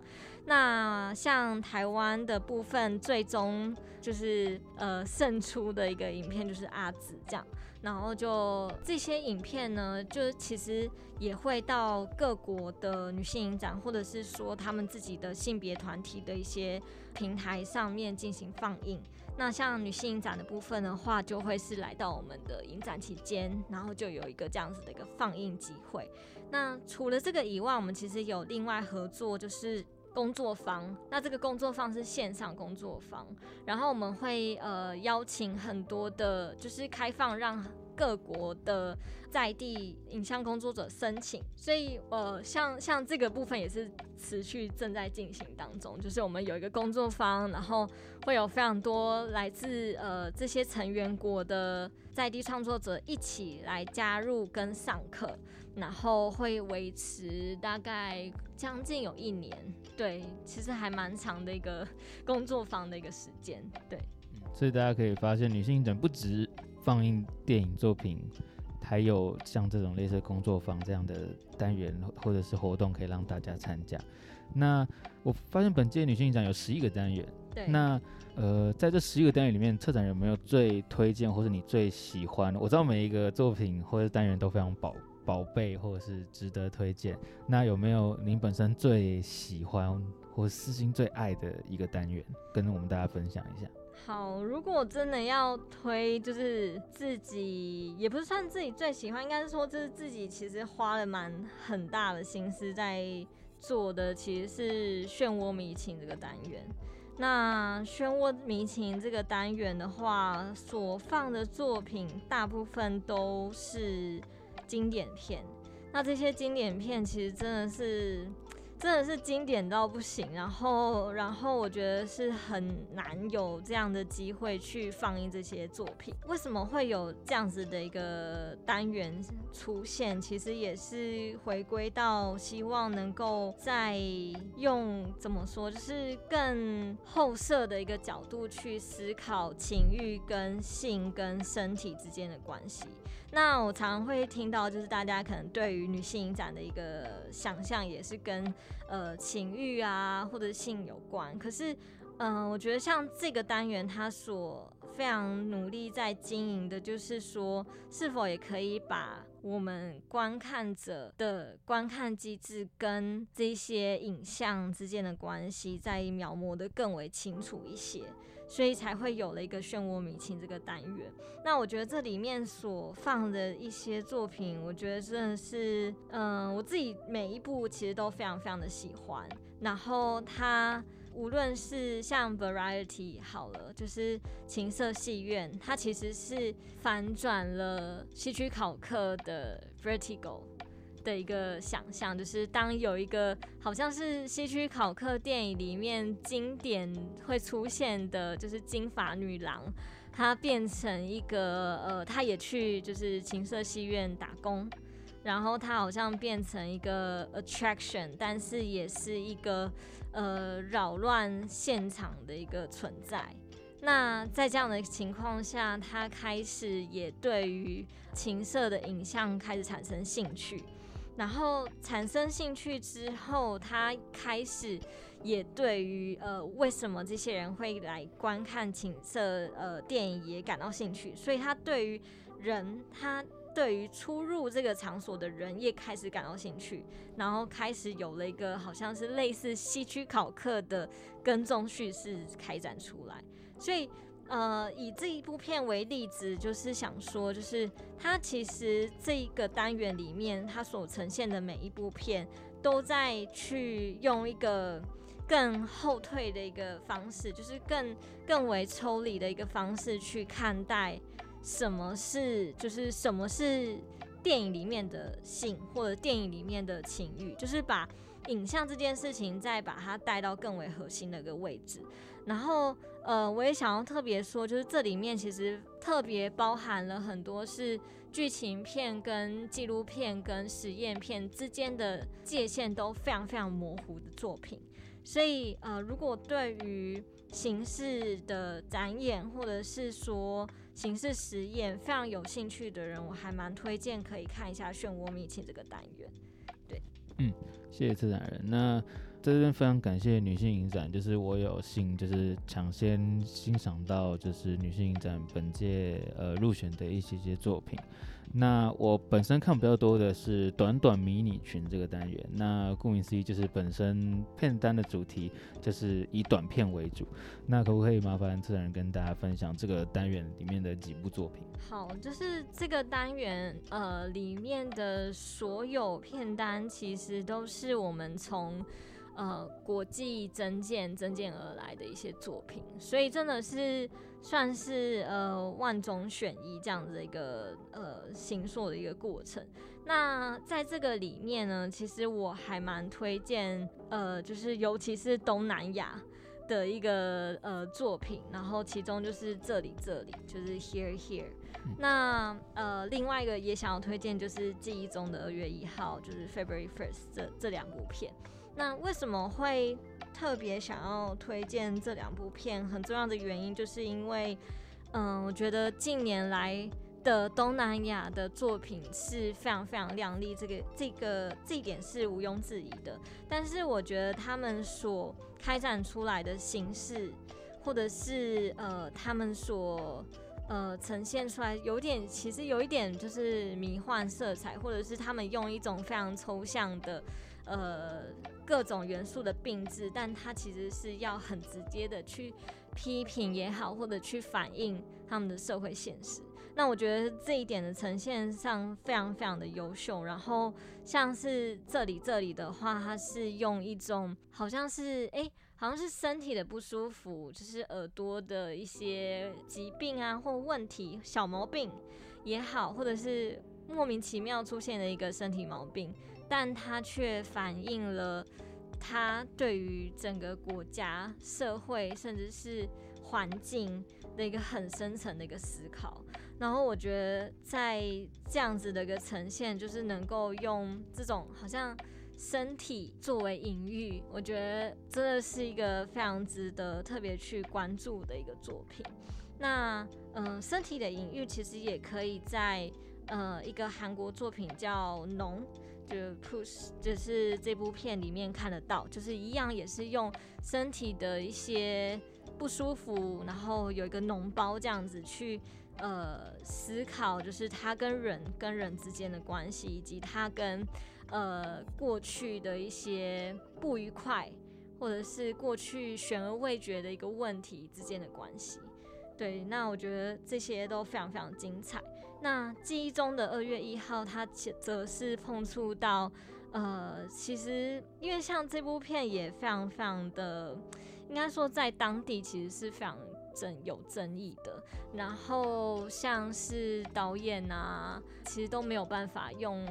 那像台湾的部分，最终就是呃胜出的一个影片就是阿紫这样。然后就这些影片呢，就其实也会到各国的女性影展，或者是说他们自己的性别团体的一些平台上面进行放映。那像女性影展的部分的话，就会是来到我们的影展期间，然后就有一个这样子的一个放映机会。那除了这个以外，我们其实有另外合作，就是工作坊。那这个工作坊是线上工作坊，然后我们会呃邀请很多的，就是开放让。各国的在地影像工作者申请，所以呃，像像这个部分也是持续正在进行当中。就是我们有一个工作坊，然后会有非常多来自呃这些成员国的在地创作者一起来加入跟上课，然后会维持大概将近有一年，对，其实还蛮长的一个工作坊的一个时间，对。所以大家可以发现，女性影不止。放映电影作品，还有像这种类似工作坊这样的单元或者是活动，可以让大家参加。那我发现本届女性影展有十一个单元，对，那呃，在这十一个单元里面，策展人有没有最推荐或是你最喜欢？我知道每一个作品或者单元都非常宝宝贝或者是值得推荐。那有没有您本身最喜欢或私心最爱的一个单元，跟我们大家分享一下？好，如果真的要推，就是自己也不是算自己最喜欢，应该是说，就是自己其实花了蛮很大的心思在做的，其实是漩涡迷情这个单元。那漩涡迷情这个单元的话，所放的作品大部分都是经典片。那这些经典片其实真的是。真的是经典到不行，然后，然后我觉得是很难有这样的机会去放映这些作品。为什么会有这样子的一个单元出现？其实也是回归到希望能够在用怎么说，就是更后设的一个角度去思考情欲跟性跟身体之间的关系。那我常常会听到，就是大家可能对于女性影展的一个想象，也是跟呃情欲啊或者性有关。可是，嗯，我觉得像这个单元，它所非常努力在经营的，就是说，是否也可以把我们观看者的观看机制跟这些影像之间的关系，再描摹的更为清楚一些。所以才会有了一个漩涡迷情这个单元。那我觉得这里面所放的一些作品，我觉得真的是，嗯，我自己每一部其实都非常非常的喜欢。然后它无论是像 Variety 好了，就是情色戏院，它其实是反转了西区考克的 Vertigo。的一个想象，就是当有一个好像是西区考克电影里面经典会出现的，就是金发女郎，她变成一个呃，她也去就是情色戏院打工，然后她好像变成一个 attraction，但是也是一个呃扰乱现场的一个存在。那在这样的情况下，他开始也对于情色的影像开始产生兴趣。然后产生兴趣之后，他开始也对于呃为什么这些人会来观看情色呃电影也感到兴趣，所以他对于人，他对于出入这个场所的人也开始感到兴趣，然后开始有了一个好像是类似西区考克的跟踪叙事开展出来，所以。呃，以这一部片为例子，就是想说，就是它其实这一个单元里面，它所呈现的每一部片，都在去用一个更后退的一个方式，就是更更为抽离的一个方式去看待什么是，就是什么是电影里面的性或者电影里面的情欲，就是把影像这件事情再把它带到更为核心的一个位置。然后，呃，我也想要特别说，就是这里面其实特别包含了很多是剧情片、跟纪录片、跟实验片之间的界限都非常非常模糊的作品。所以，呃，如果对于形式的展演或者是说形式实验非常有兴趣的人，我还蛮推荐可以看一下《漩涡迷情》这个单元。对，嗯，谢谢自然人。那。在这边非常感谢女性影展，就是我有幸就是抢先欣赏到就是女性影展本届呃入选的一些些作品。那我本身看比较多的是短短迷你群这个单元。那顾名思义就是本身片单的主题就是以短片为主。那可不可以麻烦自然跟大家分享这个单元里面的几部作品？好，就是这个单元呃里面的所有片单其实都是我们从呃，国际增建增建而来的一些作品，所以真的是算是呃万中选一这样子的一个呃形塑的一个过程。那在这个里面呢，其实我还蛮推荐呃，就是尤其是东南亚的一个呃作品，然后其中就是这里这里就是 Here Here。那呃另外一个也想要推荐就是记忆中的二月一号，就是 February First 这这两部片。那为什么会特别想要推荐这两部片？很重要的原因就是因为，嗯，我觉得近年来的东南亚的作品是非常非常亮丽，这个这个这一点是毋庸置疑的。但是我觉得他们所开展出来的形式，或者是呃他们所呃呈现出来有点其实有一点就是迷幻色彩，或者是他们用一种非常抽象的呃各种元素的并置，但它其实是要很直接的去批评也好，或者去反映他们的社会现实。那我觉得这一点的呈现上非常非常的优秀。然后像是这里这里的话，它是用一种好像是哎，好像是身体的不舒服，就是耳朵的一些疾病啊或问题小毛病也好，或者是莫名其妙出现的一个身体毛病，但它却反映了他对于整个国家、社会甚至是环境的一个很深层的一个思考。然后我觉得在这样子的一个呈现，就是能够用这种好像身体作为隐喻，我觉得真的是一个非常值得特别去关注的一个作品。那嗯，身体的隐喻其实也可以在呃一个韩国作品叫《农》，就 Push，就是这部片里面看得到，就是一样也是用身体的一些不舒服，然后有一个脓包这样子去。呃，思考就是他跟人跟人之间的关系，以及他跟呃过去的一些不愉快，或者是过去悬而未决的一个问题之间的关系。对，那我觉得这些都非常非常精彩。那记忆中的二月一号，它则是碰触到呃，其实因为像这部片也非常非常的，应该说在当地其实是非常。争有争议的，然后像是导演啊，其实都没有办法用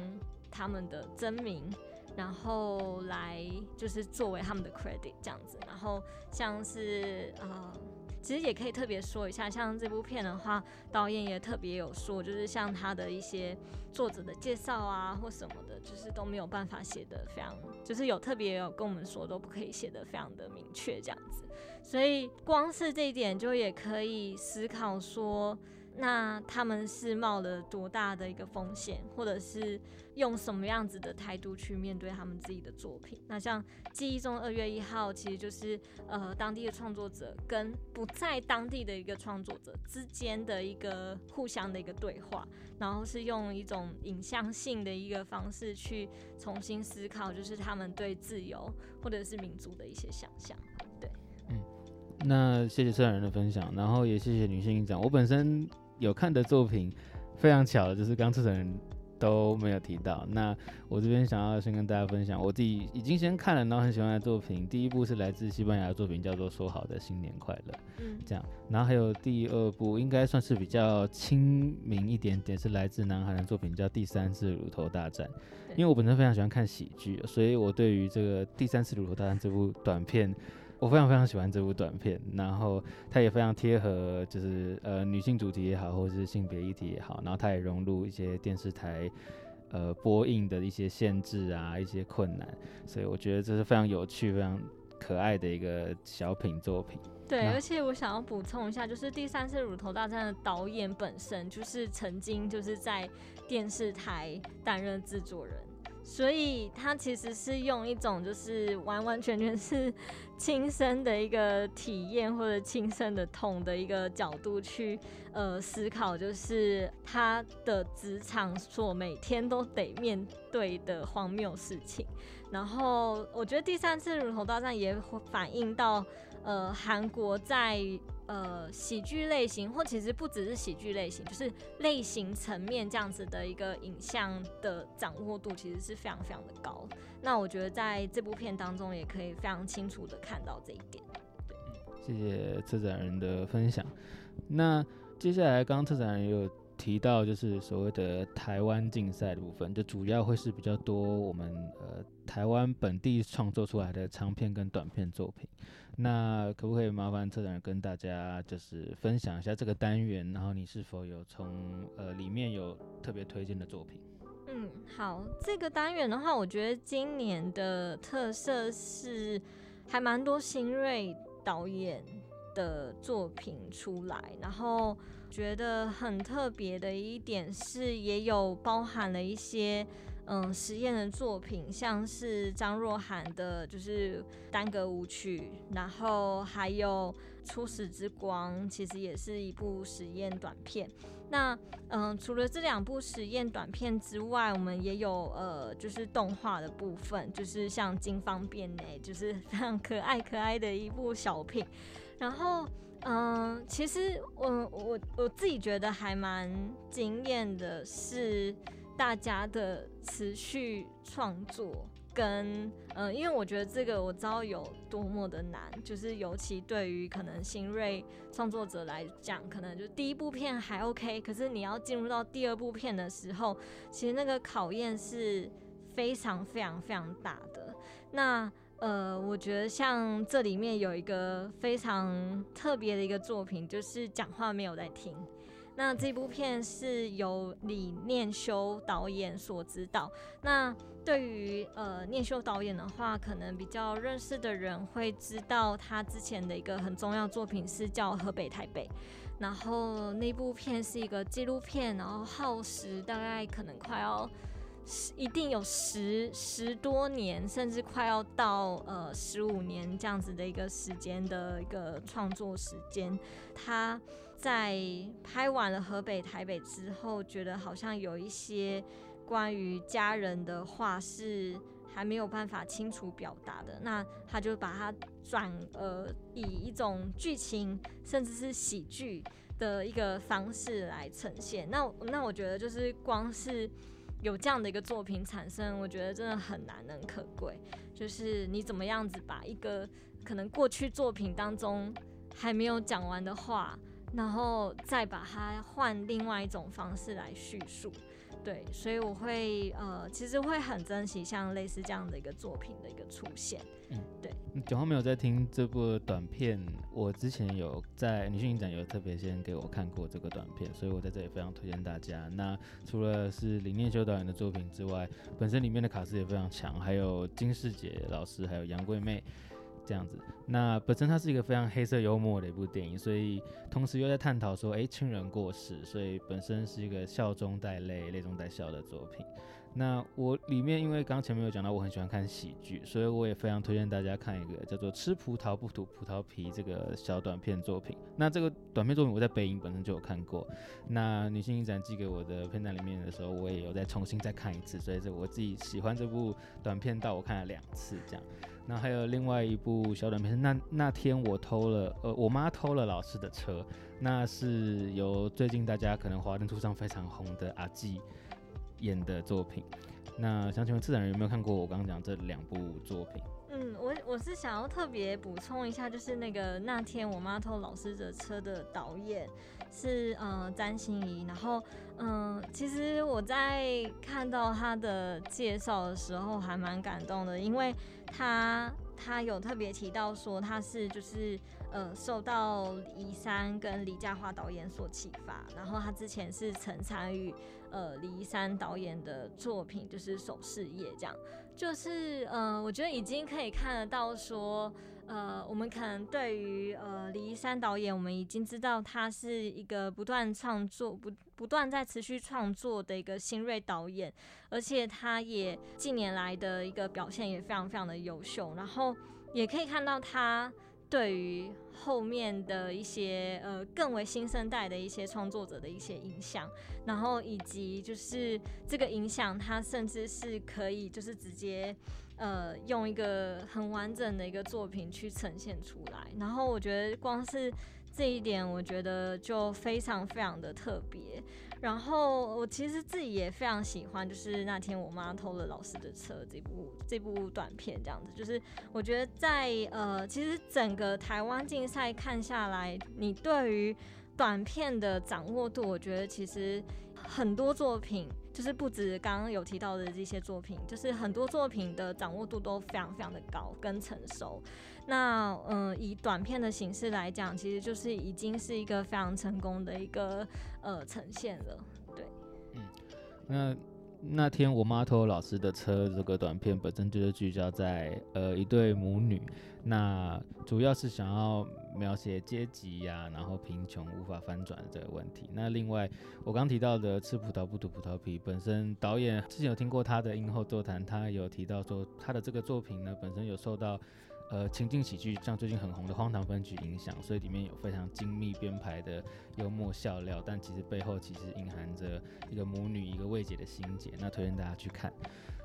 他们的真名，然后来就是作为他们的 credit 这样子，然后像是呃。其实也可以特别说一下，像这部片的话，导演也特别有说，就是像他的一些作者的介绍啊，或什么的，就是都没有办法写的非常，就是有特别有跟我们说，都不可以写的非常的明确这样子。所以光是这一点，就也可以思考说。那他们是冒了多大的一个风险，或者是用什么样子的态度去面对他们自己的作品？那像记忆中二月一号，其实就是呃当地的创作者跟不在当地的一个创作者之间的一个互相的一个对话，然后是用一种影像性的一个方式去重新思考，就是他们对自由或者是民族的一些想象。对，嗯，那谢谢策展人的分享，然后也谢谢女性影展，我本身。有看的作品，非常巧的就是刚策展人都没有提到。那我这边想要先跟大家分享，我自己已经先看了，然后很喜欢的作品。第一部是来自西班牙的作品，叫做《说好的新年快乐》。嗯，这样。然后还有第二部，应该算是比较亲民一点点，是来自南韩的作品，叫《第三次乳头大战》。因为我本身非常喜欢看喜剧，所以我对于这个《第三次乳头大战》这部短片。我非常非常喜欢这部短片，然后它也非常贴合，就是呃女性主题也好，或者是性别议题也好，然后它也融入一些电视台呃播映的一些限制啊，一些困难，所以我觉得这是非常有趣、非常可爱的一个小品作品。对，而且我想要补充一下，就是第三次乳头大战的导演本身就是曾经就是在电视台担任制作人。所以他其实是用一种就是完完全全是亲身的一个体验或者亲身的痛的一个角度去呃思考，就是他的职场所每天都得面对的荒谬事情。然后我觉得第三次乳头大战也反映到呃韩国在。呃，喜剧类型，或其实不只是喜剧类型，就是类型层面这样子的一个影像的掌握度，其实是非常非常的高。那我觉得在这部片当中，也可以非常清楚的看到这一点。对，谢谢策展人的分享。那接下来，刚刚策展人有提到，就是所谓的台湾竞赛的部分，就主要会是比较多我们呃台湾本地创作出来的长片跟短片作品。那可不可以麻烦策展人跟大家就是分享一下这个单元，然后你是否有从呃里面有特别推荐的作品？嗯，好，这个单元的话，我觉得今年的特色是还蛮多新锐导演的作品出来，然后觉得很特别的一点是，也有包含了一些。嗯，实验的作品像是张若涵的，就是单格舞曲，然后还有初始之光》其实也是一部实验短片。那嗯，除了这两部实验短片之外，我们也有呃，就是动画的部分，就是像《金方便内》，就是 非常可爱可爱的一部小品。然后嗯，其实我我我自己觉得还蛮惊艳的是大家的持续创作。跟呃，因为我觉得这个我知道有多么的难，就是尤其对于可能新锐创作者来讲，可能就第一部片还 OK，可是你要进入到第二部片的时候，其实那个考验是非常非常非常大的。那呃，我觉得像这里面有一个非常特别的一个作品，就是讲话没有在听。那这部片是由李念修导演所指导。那对于呃念修导演的话，可能比较认识的人会知道，他之前的一个很重要作品是叫《河北台北》，然后那部片是一个纪录片，然后耗时大概可能快要十，一定有十十多年，甚至快要到呃十五年这样子的一个时间的一个创作时间，他。在拍完了河北、台北之后，觉得好像有一些关于家人的话是还没有办法清楚表达的，那他就把它转呃以一种剧情甚至是喜剧的一个方式来呈现。那那我觉得就是光是有这样的一个作品产生，我觉得真的很难能可贵。就是你怎么样子把一个可能过去作品当中还没有讲完的话。然后再把它换另外一种方式来叙述，对，所以我会呃，其实会很珍惜像类似这样的一个作品的一个出现。嗯，对。九号没有在听这部短片，我之前有在女性影展有特别先给我看过这个短片，所以我在这里非常推荐大家。那除了是林念修导演的作品之外，本身里面的卡斯也非常强，还有金世杰老师，还有杨贵妹。这样子，那本身它是一个非常黑色幽默的一部电影，所以同时又在探讨说，哎，亲人过世，所以本身是一个笑中带泪、泪中带笑的作品。那我里面因为刚前面有讲到，我很喜欢看喜剧，所以我也非常推荐大家看一个叫做《吃葡萄不吐葡萄皮》这个小短片作品。那这个短片作品我在北影本身就有看过，那女性影展寄给我的片段里面的时候，我也有再重新再看一次，所以这我自己喜欢这部短片到我看了两次这样。那还有另外一部小短片那那天我偷了，呃，我妈偷了老师的车，那是由最近大家可能华灯初上非常红的阿纪演的作品。那想请问自然人有没有看过我刚刚讲这两部作品？嗯，我我是想要特别补充一下，就是那个那天我妈偷老师的车的导演是呃詹心怡，然后嗯，其实我在看到他的介绍的时候还蛮感动的，因为。他他有特别提到说他是就是呃受到李山跟李佳华导演所启发，然后他之前是曾参与呃李山导演的作品，就是首饰业这样，就是呃我觉得已经可以看得到说。呃，我们可能对于呃李一山导演，我们已经知道他是一个不断创作、不不断在持续创作的一个新锐导演，而且他也近年来的一个表现也非常非常的优秀，然后也可以看到他。对于后面的一些呃更为新生代的一些创作者的一些影响，然后以及就是这个影响，它甚至是可以就是直接呃用一个很完整的一个作品去呈现出来，然后我觉得光是。这一点我觉得就非常非常的特别，然后我其实自己也非常喜欢，就是那天我妈偷了老师的车这部这部短片这样子，就是我觉得在呃，其实整个台湾竞赛看下来，你对于短片的掌握度，我觉得其实很多作品。就是不止刚刚有提到的这些作品，就是很多作品的掌握度都非常非常的高跟成熟。那嗯，以短片的形式来讲，其实就是已经是一个非常成功的一个呃呈现了。对，嗯，那那天我妈偷老师的车这个短片本身就是聚焦在呃一对母女，那主要是想要。描写阶级呀，然后贫穷无法翻转这个问题。那另外，我刚提到的吃葡萄不吐葡萄皮，本身导演之前有听过他的映后座谈，他有提到说他的这个作品呢，本身有受到呃情境喜剧，像最近很红的《荒唐分局》影响，所以里面有非常精密编排的幽默笑料，但其实背后其实隐含着一个母女一个未解的心结，那推荐大家去看。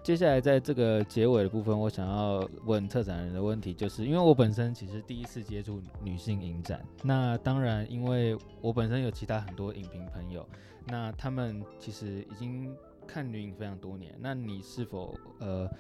接下来在这个结尾的部分，我想要问策展人的问题，就是因为我本身其实第一次接触女性影展，那当然因为我本身有其他很多影评朋友，那他们其实已经看女影非常多年，那你是否呃，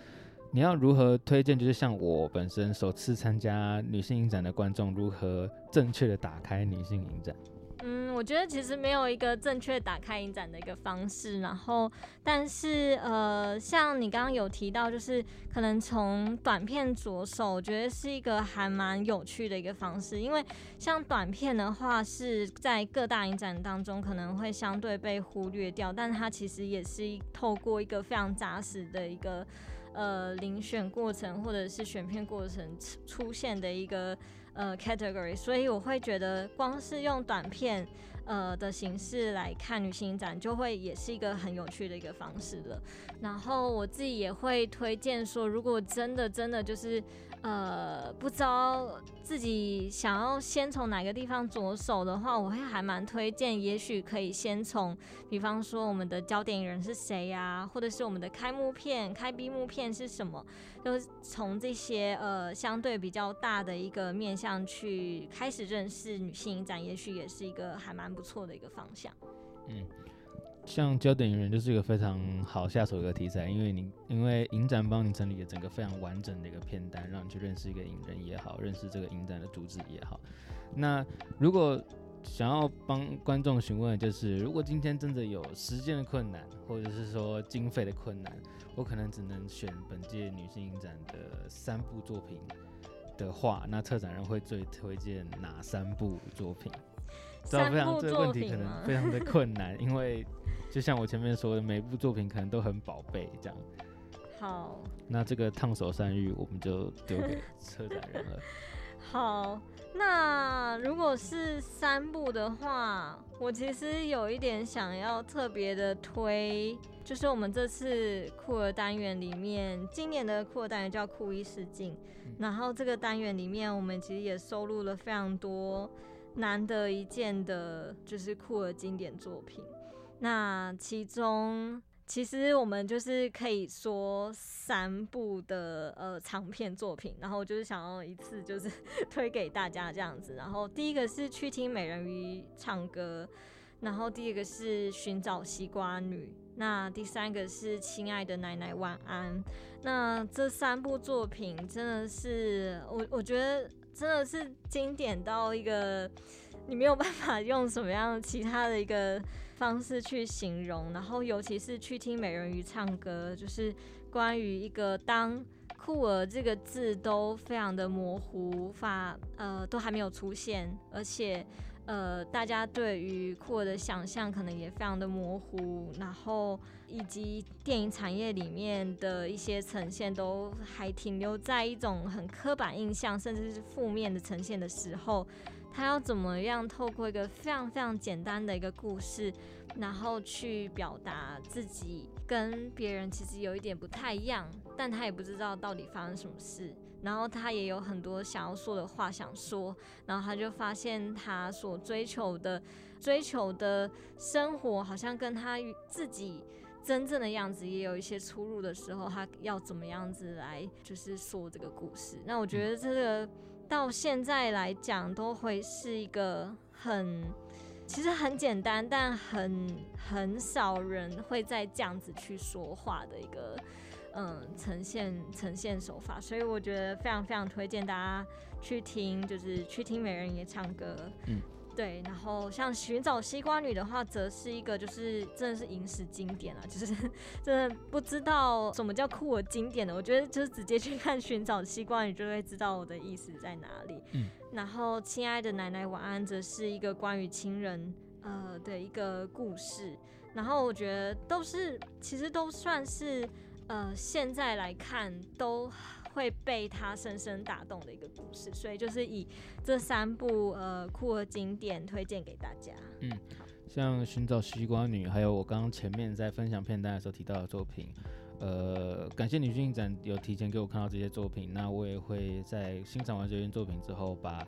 你要如何推荐？就是像我本身首次参加女性影展的观众，如何正确的打开女性影展？嗯，我觉得其实没有一个正确打开影展的一个方式，然后，但是呃，像你刚刚有提到，就是可能从短片着手，我觉得是一个还蛮有趣的一个方式，因为像短片的话，是在各大影展当中可能会相对被忽略掉，但它其实也是透过一个非常扎实的一个呃遴选过程或者是选片过程出现的一个。呃，category，所以我会觉得光是用短片，呃的形式来看旅行展，就会也是一个很有趣的一个方式了。然后我自己也会推荐说，如果真的真的就是。呃，不知道自己想要先从哪个地方着手的话，我会还蛮推荐，也许可以先从，比方说我们的焦点人是谁呀，或者是我们的开幕片、开闭幕片是什么，就是从这些呃相对比较大的一个面向去开始认识女性影展，也许也是一个还蛮不错的一个方向。嗯。像焦点影人就是一个非常好下手的一个题材，因为你因为影展帮你整理了整个非常完整的一个片单，让你去认识一个影人也好，认识这个影展的主旨也好。那如果想要帮观众询问，就是如果今天真的有时间的困难，或者是说经费的困难，我可能只能选本届女性影展的三部作品的话，那策展人会最推荐哪三部作品？知道非常这个问题可能非常的困难，因为就像我前面说的，每部作品可能都很宝贝这样。好，那这个烫手山芋我们就丢给车载人了。好，那如果是三部的话，我其实有一点想要特别的推，就是我们这次酷儿单元里面，今年的酷儿单元叫酷一试镜，然后这个单元里面，我们其实也收录了非常多。难得一见的就是酷儿经典作品，那其中其实我们就是可以说三部的呃长片作品，然后就是想要一次就是 推给大家这样子。然后第一个是去听美人鱼唱歌，然后第二个是寻找西瓜女，那第三个是亲爱的奶奶晚安。那这三部作品真的是我我觉得。真的是经典到一个你没有办法用什么样其他的一个方式去形容，然后尤其是去听美人鱼唱歌，就是关于一个当酷儿这个字都非常的模糊，无法呃都还没有出现，而且呃大家对于酷儿的想象可能也非常的模糊，然后。以及电影产业里面的一些呈现，都还停留在一种很刻板印象，甚至是负面的呈现的时候，他要怎么样透过一个非常非常简单的一个故事，然后去表达自己跟别人其实有一点不太一样，但他也不知道到底发生什么事，然后他也有很多想要说的话想说，然后他就发现他所追求的追求的生活，好像跟他自己。真正的样子也有一些出入的时候，他要怎么样子来就是说这个故事？那我觉得这个到现在来讲都会是一个很其实很简单，但很很少人会再这样子去说话的一个嗯呈现呈现手法，所以我觉得非常非常推荐大家去听，就是去听美人鱼唱歌。对，然后像寻找西瓜女的话，则是一个就是真的是影史经典啊，就是 真的不知道什么叫酷儿经典的，我觉得就是直接去看寻找西瓜女就会知道我的意思在哪里。嗯，然后亲爱的奶奶晚安，则是一个关于亲人呃的一个故事，然后我觉得都是其实都算是呃现在来看都。会被他深深打动的一个故事，所以就是以这三部呃酷儿经典推荐给大家。嗯，像寻找西瓜女，还有我刚刚前面在分享片段的时候提到的作品，呃，感谢女性影展有提前给我看到这些作品，那我也会在欣赏完这些作品之后，把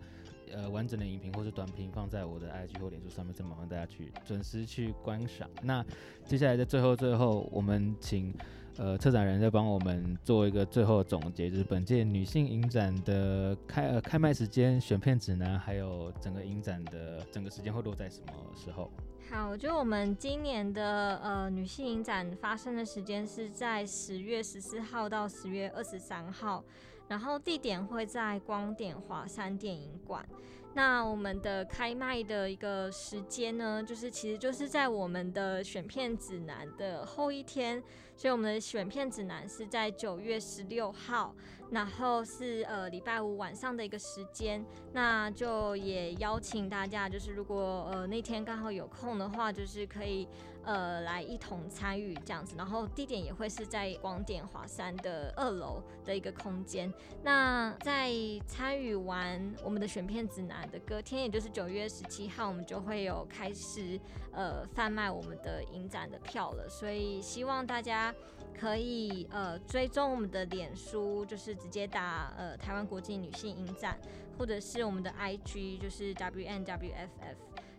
呃完整的影评或是短评放在我的 IG 或脸书上面，再麻烦大家去准时去观赏。那接下来在最后最后，我们请。呃，策展人在帮我们做一个最后总结，就是本届女性影展的开呃开卖时间、选片指南，还有整个影展的整个时间会落在什么时候？好，就我们今年的呃女性影展发生的时间是在十月十四号到十月二十三号，然后地点会在光点华山电影馆。那我们的开卖的一个时间呢，就是其实就是在我们的选片指南的后一天，所以我们的选片指南是在九月十六号。然后是呃礼拜五晚上的一个时间，那就也邀请大家，就是如果呃那天刚好有空的话，就是可以呃来一同参与这样子。然后地点也会是在光点华山的二楼的一个空间。那在参与完我们的选片指南的隔天，也就是九月十七号，我们就会有开始呃贩卖我们的影展的票了。所以希望大家。可以呃追踪我们的脸书，就是直接打呃台湾国际女性影展，或者是我们的 IG，就是 WNWFF。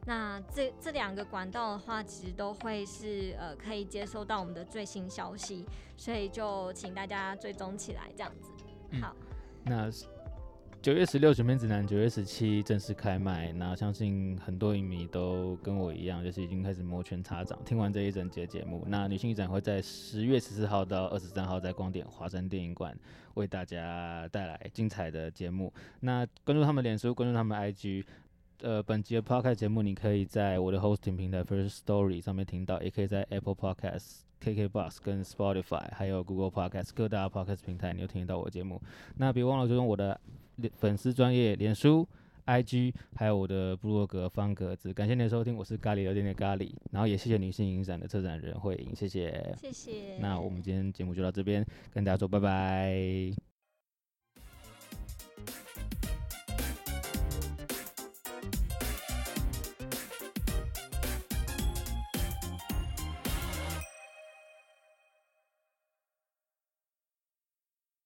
那这这两个管道的话，其实都会是呃可以接收到我们的最新消息，所以就请大家追踪起来，这样子。好，那。九月十六全面指南，九月十七正式开卖。那相信很多影迷都跟我一样，就是已经开始摩拳擦掌。听完这一整节节目，那女性影展会在十月十四号到二十三号在光点华山电影馆为大家带来精彩的节目。那关注他们脸书，关注他们 IG。呃，本集的 Podcast 节目你可以在我的 Hosting 平台 First Story 上面听到，也可以在 Apple Podcast、KKBox 跟 Spotify 还有 Google Podcast 各大 Podcast 平台，你都听得到我的节目。那别忘了追踪我的。粉丝专业、脸书、IG，还有我的部落格方格子，感谢您的收听，我是咖喱有点点咖喱，然后也谢谢女性影展的策展人慧颖，谢谢，谢谢。那我们今天节目就到这边，跟大家说拜拜。